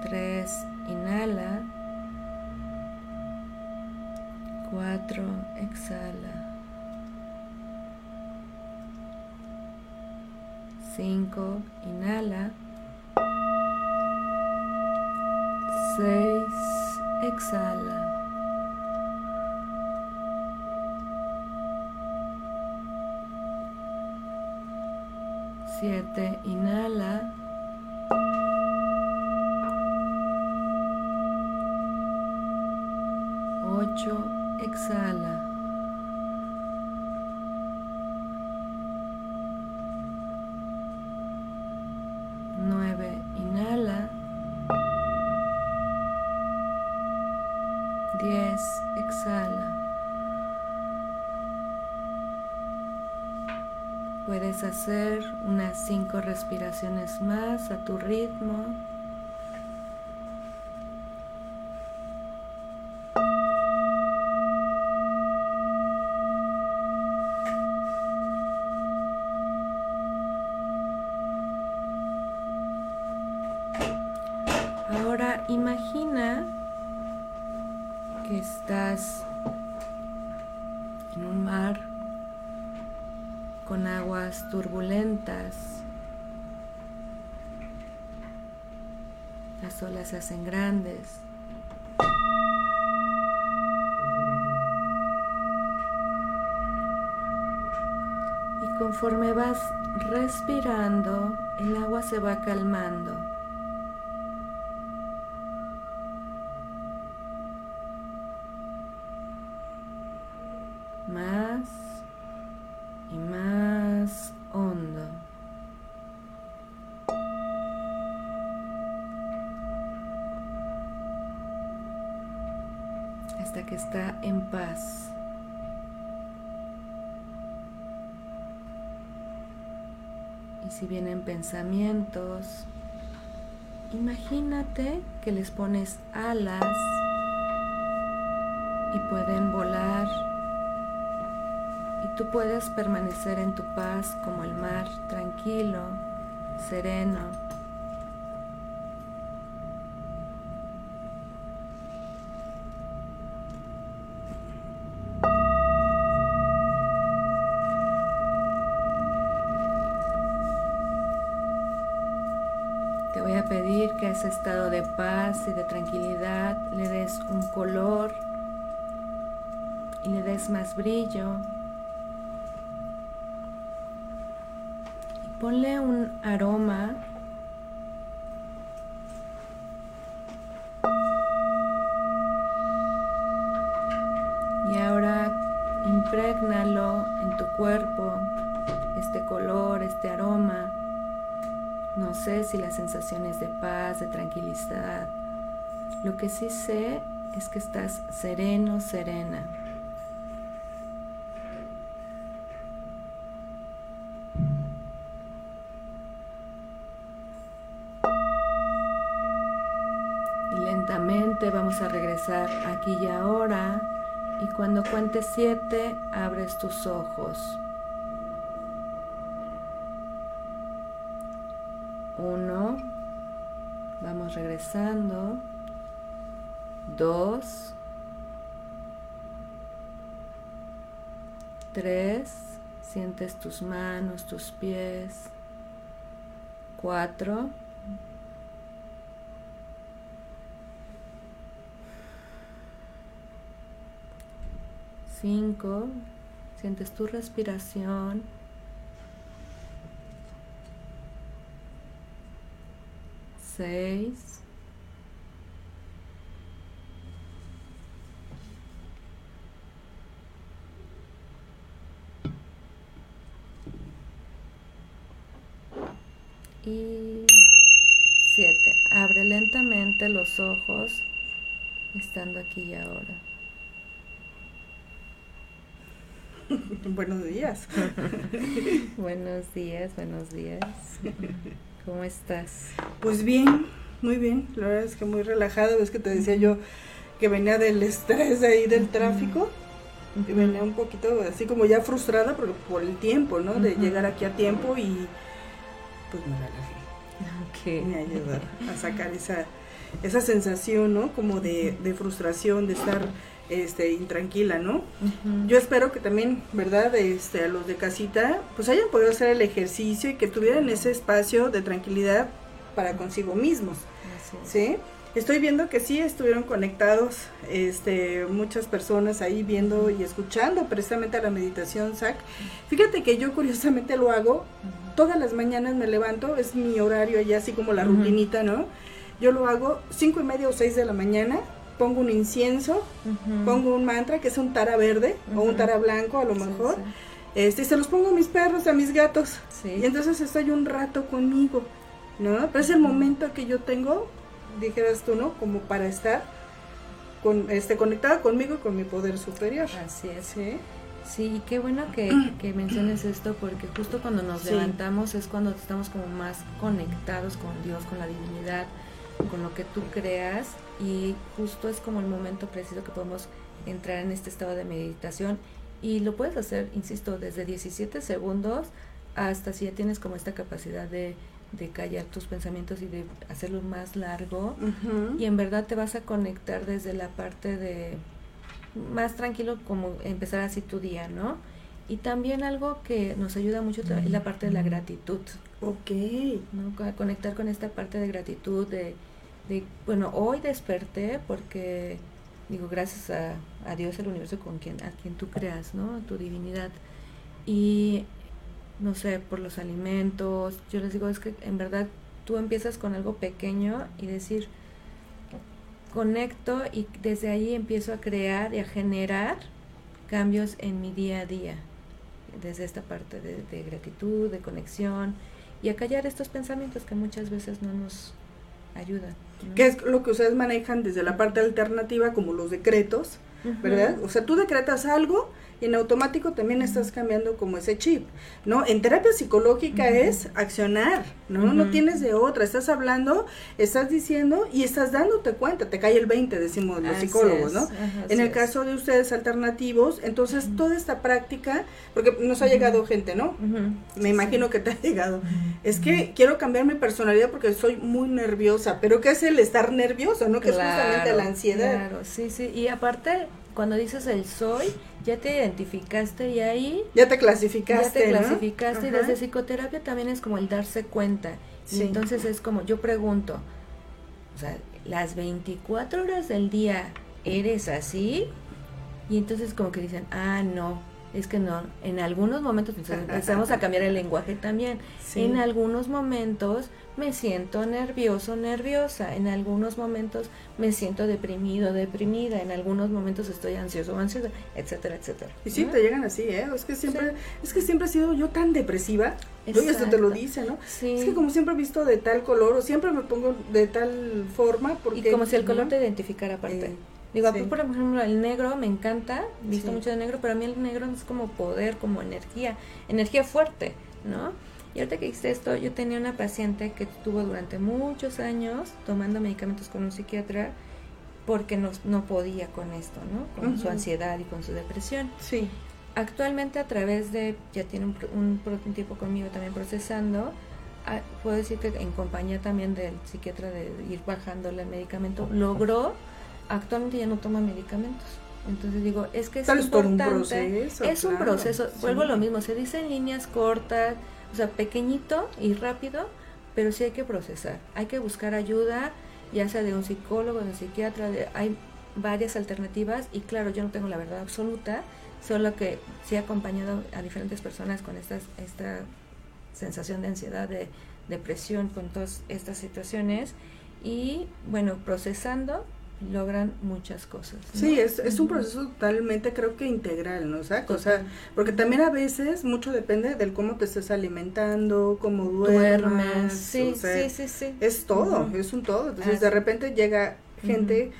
3, inhala. Cuatro, exhala. Cinco, inhala. Seis, exhala. Siete, inhala. Ocho, exhala. Nueve, inhala. Diez, exhala. Puedes hacer unas cinco más a tu ritmo. Ahora imagina que estás en un mar con aguas turbulentas. Las olas se hacen grandes. Y conforme vas respirando, el agua se va calmando. Más y más hondo. Hasta que está en paz. Y si vienen pensamientos, imagínate que les pones alas y pueden volar y tú puedes permanecer en tu paz como el mar, tranquilo, sereno. Y de tranquilidad le des un color y le des más brillo. Ponle un aroma. Y ahora imprégnalo en tu cuerpo, este color, este aroma. No sé si la sensación es de paz, de tranquilidad. Lo que sí sé es que estás sereno, serena. Y lentamente vamos a regresar aquí y ahora. Y cuando cuente siete, abres tus ojos. Uno. Vamos regresando. 2, 3, sientes tus manos, tus pies, 4, 5, sientes tu respiración, 6, los ojos estando aquí y ahora. buenos días. buenos días, buenos días. ¿Cómo estás? Pues bien, muy bien. La verdad es que muy relajada. Ves que te decía yo que venía del estrés ahí del tráfico. Y venía un poquito así como ya frustrada por, por el tiempo, ¿no? De llegar aquí a tiempo y pues me relajé. Okay. Me ayudó a sacar esa, esa sensación, ¿no? Como de, de frustración, de estar este intranquila, ¿no? Yo espero que también, ¿verdad? Este a los de casita pues hayan podido hacer el ejercicio y que tuvieran ese espacio de tranquilidad para consigo mismos. ¿Sí? Estoy viendo que sí estuvieron conectados este, muchas personas ahí viendo y escuchando precisamente a la meditación, Zach. Fíjate que yo curiosamente lo hago, todas las mañanas me levanto, es mi horario allá así como la rutinita, ¿no? Yo lo hago cinco y media o seis de la mañana, pongo un incienso, pongo un mantra que es un tara verde o un tara blanco a lo mejor. Este, y se los pongo a mis perros, a mis gatos. Y entonces estoy un rato conmigo, ¿no? Pero es el momento que yo tengo dijeras tú, ¿no? Como para estar con, este, conectada conmigo y con mi poder superior. Así es. Sí, sí qué bueno que, que menciones esto porque justo cuando nos levantamos es cuando estamos como más conectados con Dios, con la divinidad, con lo que tú creas y justo es como el momento preciso que podemos entrar en este estado de meditación y lo puedes hacer, insisto, desde 17 segundos hasta si ya tienes como esta capacidad de de callar tus pensamientos y de hacerlo más largo y en verdad te vas a conectar desde la parte de más tranquilo como empezar así tu día, ¿no? Y también algo que nos ayuda mucho es la parte de la gratitud. Ok. ¿no? Conectar con esta parte de gratitud, de, de bueno, hoy desperté porque, digo, gracias a, a Dios, el universo con quien, a quien tú creas, ¿no? Tu divinidad. Y no sé, por los alimentos. Yo les digo, es que en verdad tú empiezas con algo pequeño y decir, conecto y desde ahí empiezo a crear y a generar cambios en mi día a día, desde esta parte de, gratitud, de conexión y a callar estos pensamientos que muchas veces no nos ayudan. ¿Qué es lo que ustedes manejan desde la parte alternativa como los decretos? ¿Verdad? O sea, tú decretas algo y en automático también estás cambiando como ese chip, ¿no? En terapia psicológica es accionar, ¿no? No tienes de otra, estás hablando, estás diciendo y estás dándote cuenta, te cae el 20, decimos los psicólogos, ¿no? en el caso de ustedes alternativos, entonces toda esta práctica, porque nos ha llegado gente, ¿no? Me imagino que te ha llegado. Es que quiero cambiar mi personalidad porque soy muy nerviosa, pero ¿qué es el estar nervioso, no? Que es justamente la ansiedad. Claro, sí, sí, y aparte cuando dices el soy, ya te identificaste y ahí... Ya te clasificaste. Ya te clasificaste y desde psicoterapia también es como el darse cuenta. Y entonces es como, yo pregunto, o sea, las 24 horas del día eres así y entonces como que dicen, ah, no, es que no, en algunos momentos empezamos a cambiar el lenguaje también. En algunos momentos me siento nervioso, nerviosa. En algunos momentos me siento deprimido, deprimida. En algunos momentos estoy ansioso, ansiosa, etcétera, etcétera. Y sí, te llegan así, ¿eh? Es que siempre, es que siempre he sido yo tan depresiva. Y esto te lo dice, ¿no? Es que como siempre he visto de tal color o siempre me pongo de tal forma porque... Y como si el color te identificara aparte. Eh, Digo, por ejemplo, el negro me encanta, visto mucho de negro, pero a mí el negro es como poder, como energía, energía fuerte, ¿no? Y ahorita que hice esto, yo tenía una paciente que estuvo durante muchos años tomando medicamentos con un psiquiatra porque no, no podía con esto, ¿no? Con su ansiedad y con su depresión. Sí. Actualmente a través de, ya tiene un, un, tiempo conmigo también procesando, ah, puedo decir que en compañía también del psiquiatra de ir bajándole el medicamento, logró, actualmente ya no toma medicamentos. Entonces digo, es que es importante, es un proceso, vuelvo a lo mismo, se dice en líneas cortas, o sea, pequeñito y rápido, pero sí hay que procesar. Hay que buscar ayuda, ya sea de un psicólogo, de un psiquiatra, hay varias alternativas y claro, yo no tengo la verdad absoluta, solo que sí he acompañado a diferentes personas con estas, esta sensación de ansiedad, de depresión, con todas estas situaciones y bueno, procesando logran muchas cosas. Sí, es, es un proceso totalmente creo que integral, ¿no? O sea, porque también a veces mucho depende del cómo te estés alimentando, cómo duermes. Sí, sí, sí, sí. Es todo, es un todo. Entonces de repente llega gente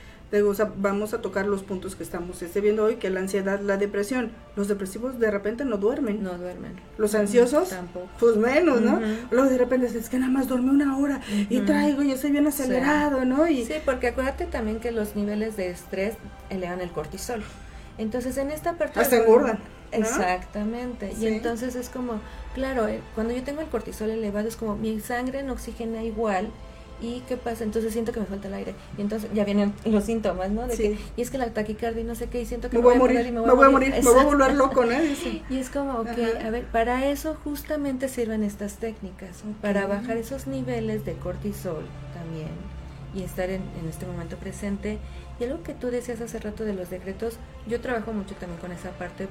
vamos a tocar los puntos que estamos este, viendo hoy, que la ansiedad, la depresión. Los depresivos de repente no duermen. No duermen. Los ansiosos, pues menos, ¿no? Luego de repente es que nada más duerme una hora y traigo y estoy bien acelerado, ¿no? Y sí, porque acuérdate también que los niveles de estrés elevan el cortisol. Entonces en esta parte... Hasta engordan. Exactamente. Y entonces es como, claro, eh, cuando yo tengo el cortisol elevado es como mi sangre no oxigena igual ¿Y qué pasa? Entonces siento que me falta el aire. Y entonces ya vienen los síntomas, ¿no? De que, y es que la taquicardia y no sé qué, y siento que me, voy, a morir, me voy, a morir, me voy a volver loco, ¿no? Y es como, ok, a ver, para eso justamente sirven estas técnicas, para bajar esos niveles de cortisol también y estar en, en este momento presente. Y algo que tú decías hace rato de los decretos, yo trabajo mucho también con esa parte,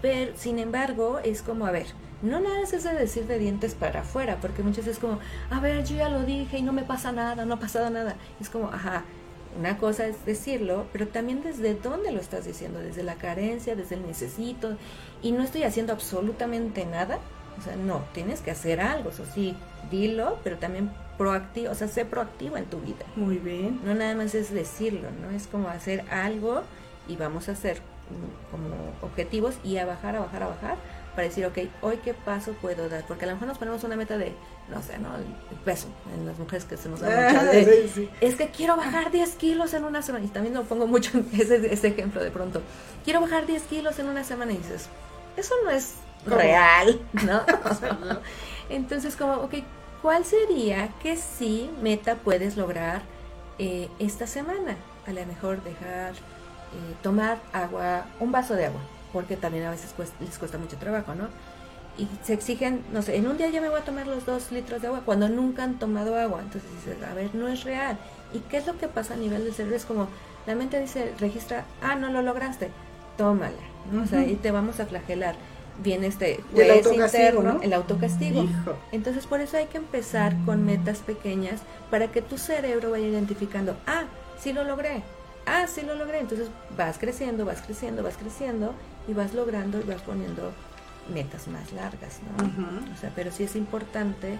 pero sin embargo es como, a ver, no nada es de decir de dientes para afuera, porque muchas veces es como, a ver, yo ya lo dije y no me pasa nada, no ha pasado nada. Es como, ajá, una cosa es decirlo, pero también desde dónde lo estás diciendo, desde la carencia, desde el necesito, y no estoy haciendo absolutamente nada. O sea, no, tienes que hacer algo, eso sí, dilo, pero también proactivo, o sea, sé proactivo en tu vida. Muy bien. No nada más es decirlo, ¿no? Es como hacer algo y vamos a hacer mm, como objetivos y a bajar, a bajar, a bajar para decir, ok, hoy qué paso puedo dar, porque a lo mejor nos ponemos una meta de, no sé, ¿no? El peso, en las mujeres que se nos da mucho de, es que quiero bajar 10 kilos en una semana, y también lo pongo mucho ese, ese ejemplo de pronto, quiero bajar 10 kilos en una semana y dices, eso no es real, ¿no? Entonces como, ok, ¿cuál sería que sí meta puedes lograr eh, esta semana? A lo mejor dejar, eh, tomar agua, un vaso de agua, porque también a veces les cuesta mucho trabajo, ¿no? Y se exigen, no sé, en un día ya me voy a tomar los dos litros de agua cuando nunca han tomado agua. Entonces dices, a ver, no es real. ¿Y qué es lo que pasa a nivel del cerebro? Es como, la mente dice, registra, ah, no lo lograste, tómala, ¿no? O sea, y te vamos a flagelar. Viene este juez el interno, el autocastigo. Entonces por eso hay que empezar con metas pequeñas para que tu cerebro vaya identificando, ah, sí lo logré, ah, sí lo logré. Entonces vas creciendo, vas creciendo, vas creciendo y vas logrando y vas poniendo metas más largas, ¿no? O sea, pero sí es importante,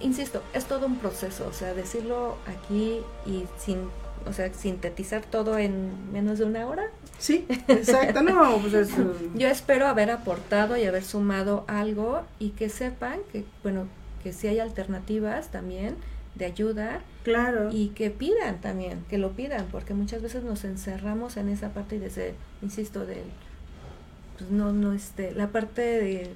insisto, es todo un proceso, o sea, decirlo aquí y sin, o sea, sintetizar todo en menos de una hora. Sí, exacto, no, pues Yo espero haber aportado y haber sumado algo y que sepan que, bueno, que si hay alternativas también de ayuda. Claro. Y que pidan también, que lo pidan, porque muchas veces nos encerramos en esa parte y desde, insisto, del pues, no, no, este, la parte de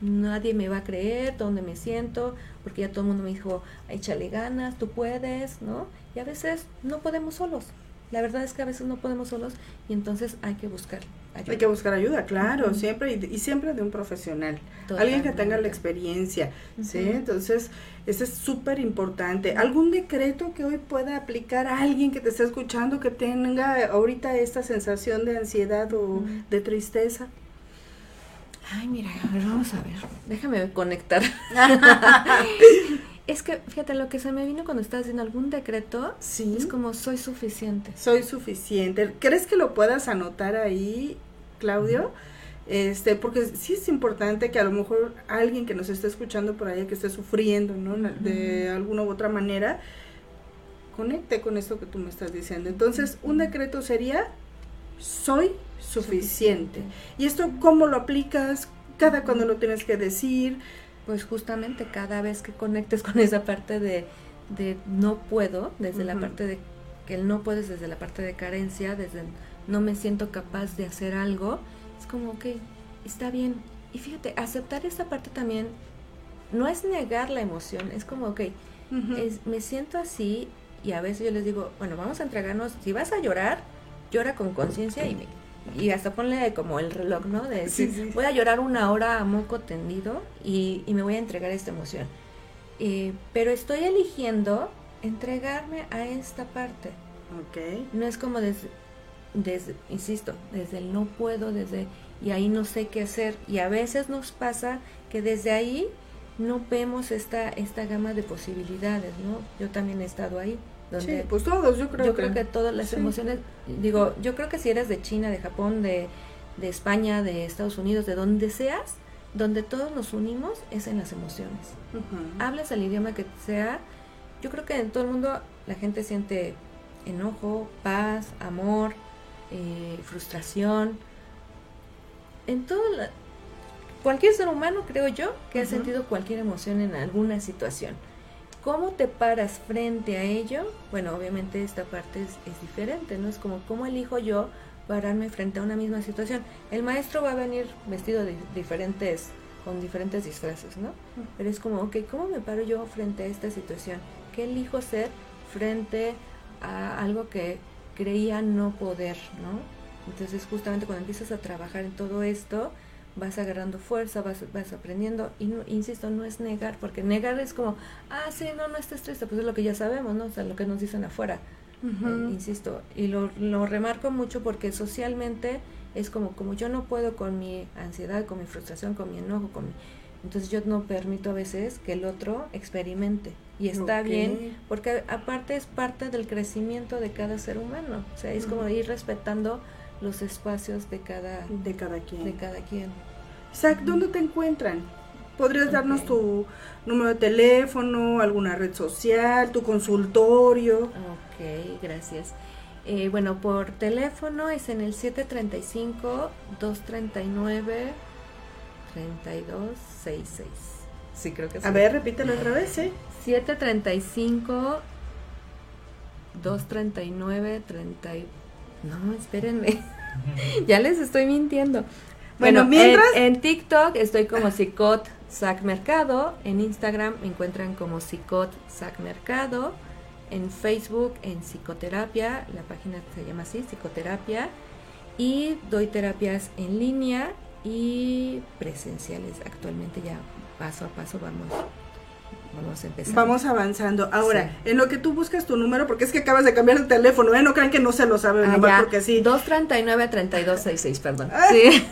nadie me va a creer, dónde me siento, porque ya todo el mundo me dijo, échale ganas, tú puedes, ¿no? Y a veces no podemos solos. La verdad es que a veces no podemos solos y entonces hay que buscar ayuda. Hay que buscar ayuda, claro, siempre y, siempre de un profesional, alguien que tenga la experiencia, ¿sí? Entonces, eso es súper importante. ¿Algún decreto que hoy pueda aplicar a alguien que te esté escuchando que tenga ahorita esta sensación de ansiedad o de tristeza? Ay, mira, vamos a ver. Déjame conectar. es que, fíjate, lo que se me vino cuando estás haciendo algún decreto sí. es como soy suficiente. Soy suficiente. ¿Crees que lo puedas anotar ahí, Claudio? Este, porque sí es importante que a lo mejor alguien que nos esté escuchando por ahí, que esté sufriendo, ¿no? De alguna u otra manera, conecte con esto que tú me estás diciendo. Entonces, un decreto sería, soy suficiente. ¿Y esto cómo lo aplicas? Cada cuando lo tienes que decir. Pues justamente cada vez que conectes con esa parte de, de no puedo, desde la parte de que el no puedes, desde la parte de carencia, desde no me siento capaz de hacer algo, es como, ok, está bien. Y fíjate, aceptar esta parte también no es negar la emoción, es como, ok, es, me siento así y a veces yo les digo, bueno, vamos a entregarnos, si vas a llorar, llora con conciencia y y hasta ponle como el reloj, ¿no? De decir, voy a llorar una hora a moco tendido y, me voy a entregar esta emoción. Eh, pero estoy eligiendo entregarme a esta parte. Ok. No es como desde, desde, insisto, desde el no puedo, desde, y ahí no sé qué hacer. Y a veces nos pasa que desde ahí no vemos esta, esta gama de posibilidades, ¿no? Yo también he estado ahí sí, pues todos, yo creo yo creo que todas las emociones, digo, yo creo que si eres de China, de Japón, de, de España, de Estados Unidos, de donde seas, donde todos nos unimos es en las emociones. Hablas el idioma que sea, yo creo que en todo el mundo la gente siente enojo, paz, amor, eh, frustración. En todo cualquier ser humano, creo yo, que ha sentido cualquier emoción en alguna situación. ¿Cómo te paras frente a ello? Bueno, obviamente esta parte es, diferente, ¿no? Es como, ¿cómo elijo yo pararme frente a una misma situación? El maestro va a venir vestido de diferentes con diferentes disfraces, ¿no? Pero es como, ok, ¿cómo me paro yo frente a esta situación? ¿Qué elijo ser frente a algo que creía no poder, ¿no? Entonces justamente cuando empiezas a trabajar en todo esto, vas agarrando fuerza, vas, vas aprendiendo, y no, insisto, no es negar, porque negar es como, ah, sí, no, no estés triste, pues es lo que ya sabemos, ¿no? O sea, lo que nos dicen afuera, eh, insisto, y lo, lo remarco mucho porque socialmente es como, como yo no puedo con mi ansiedad, con mi frustración, con mi enojo, con mi, entonces yo no permito a veces que el otro experimente. Y está bien, porque aparte es parte del crecimiento de cada ser humano. O sea, es como ir respetando los espacios de cada, de cada quien. De cada quien. Zach, ¿dónde te encuentran? ¿Podrías darnos tu número de teléfono, alguna red social, tu consultorio? Ok, gracias. Eh, bueno, por teléfono es en el 735-239. 3266. Sí, creo que sí. A ver, repítelo otra vez, ¿eh? 735 239 30 No, espérenme. ya les estoy mintiendo. Bueno, mientras en, TikTok estoy como Psicot Sac Mercado, en Instagram me encuentran como Psicot Sac Mercado, en Facebook en Psicoterapia, la página se llama así, Psicoterapia, y doy terapias en línea y presenciales. Actualmente ya paso a paso vamos vamos empezando. Vamos avanzando. Ahora, en lo que tú buscas tu número, porque es que acabas de cambiar de teléfono, ¿eh? No crean que no se lo saben, ah, porque sí. 239-3266, perdón. Ah. Sí.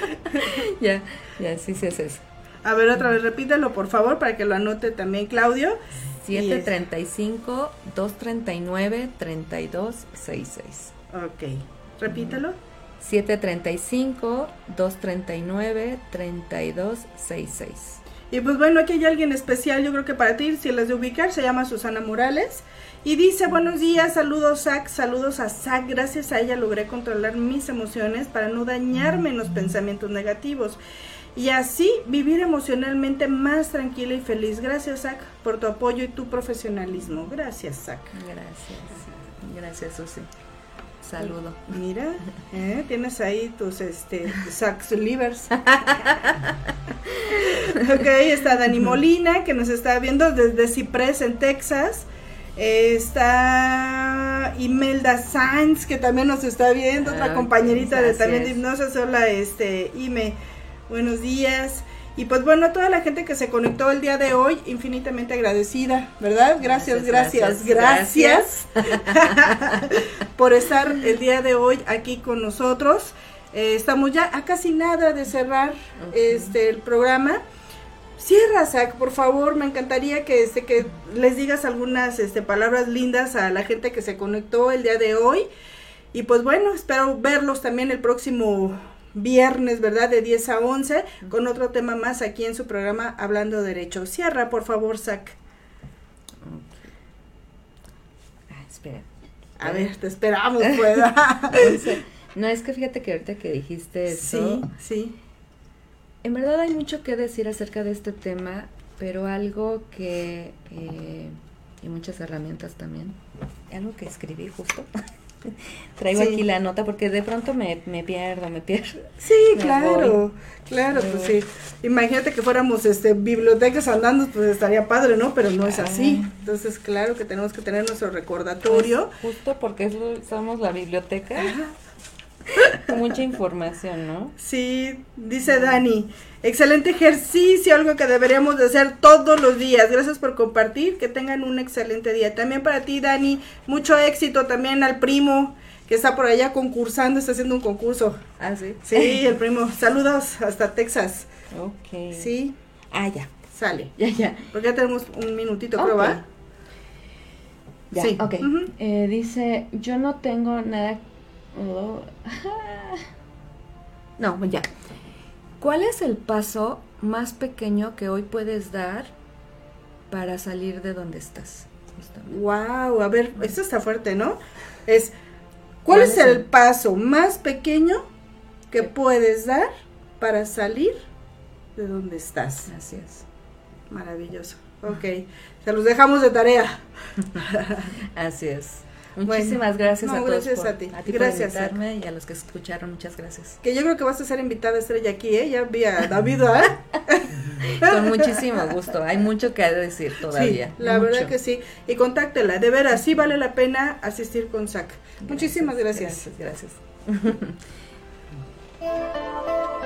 ya, ya, sí, sí es eso. A ver, otra vez, repítelo, por favor, para que lo anote también Claudio. 735-239-3266. Ok, repítelo. 735-239-3266. Y pues bueno, aquí hay alguien especial, yo creo que para ti, si las de ubicar, se llama Susana Morales. Y dice, buenos días, saludos Zach, saludos a Zach, gracias a ella logré controlar mis emociones para no dañarme en los pensamientos negativos. Y así vivir emocionalmente más tranquila y feliz. Gracias Zach por tu apoyo y tu profesionalismo. Gracias Zach. Gracias. Gracias Susi. Saludo. Mira, ¿eh? tienes ahí tus este sax livers. ok, está Dani Molina que nos está viendo desde Ciprés en Texas. Está Imelda Sainz que también nos está viendo, otra ah, compañerita de también de hipnosis. Hola, este Ime. Buenos días. Y pues bueno, toda la gente que se conectó el día de hoy, infinitamente agradecida, ¿verdad? Gracias, gracias, gracias, por estar el día de hoy aquí con nosotros. Eh, estamos ya a casi nada de cerrar este el programa. Cierra, Zach, por favor, me encantaría que, este, que les digas algunas este, palabras lindas a la gente que se conectó el día de hoy. Y pues bueno, espero verlos también el próximo viernes, ¿verdad? De 10 a 11, con otro tema más aquí en su programa Hablando Derecho. Cierra, por favor, Zach. Ah, espera. A ver, te esperamos, pues. no, es que fíjate que ahorita que dijiste eso. Sí, sí. En verdad hay mucho que decir acerca de este tema, pero algo que. Eh, y muchas herramientas también. Algo que escribí justo. Traigo aquí la nota porque de pronto me, me pierdo, me pierdo. Sí, claro, claro, pues sí. Imagínate que fuéramos este bibliotecas andando, pues estaría padre, ¿no? Pero no es así. Entonces, claro que tenemos que tener nuestro recordatorio. Pues, justo porque somos la biblioteca. Con mucha información, ¿no? Sí, dice Dani. Excelente ejercicio, algo que deberíamos de hacer todos los días. Gracias por compartir, que tengan un excelente día. También para ti, Dani, mucho éxito también al primo que está por allá concursando, está haciendo un concurso. Ah, sí. Sí, el primo. Saludos hasta Texas. Ok. Sí. Ah, ya. Sale. Ya, ya. Porque ya tenemos un minutito, okay. ¿va? Ya, sí. ok. eh, dice, yo no tengo nada... Oh. no, ya. ¿Cuál es el paso más pequeño que hoy puedes dar para salir de donde estás? Wow, a ver, esto está fuerte, ¿no? Es ¿cuál, es, el, paso más pequeño que puedes dar para salir de donde estás? Así es. Maravilloso. Ok, se los dejamos de tarea. Así es. Muchísimas gracias no, a todos. gracias por, a ti. A ti gracias. por invitarme y a los que escucharon, muchas gracias. Que yo creo que vas a ser invitada estrella aquí, ¿eh? Ya vi a David, ¿eh? Con muchísimo gusto. Hay mucho que decir todavía. Sí, la mucho. verdad que sí. Y contáctela, de veras, sí vale la pena asistir con SAC. Muchísimas gracias. Gracias, gracias.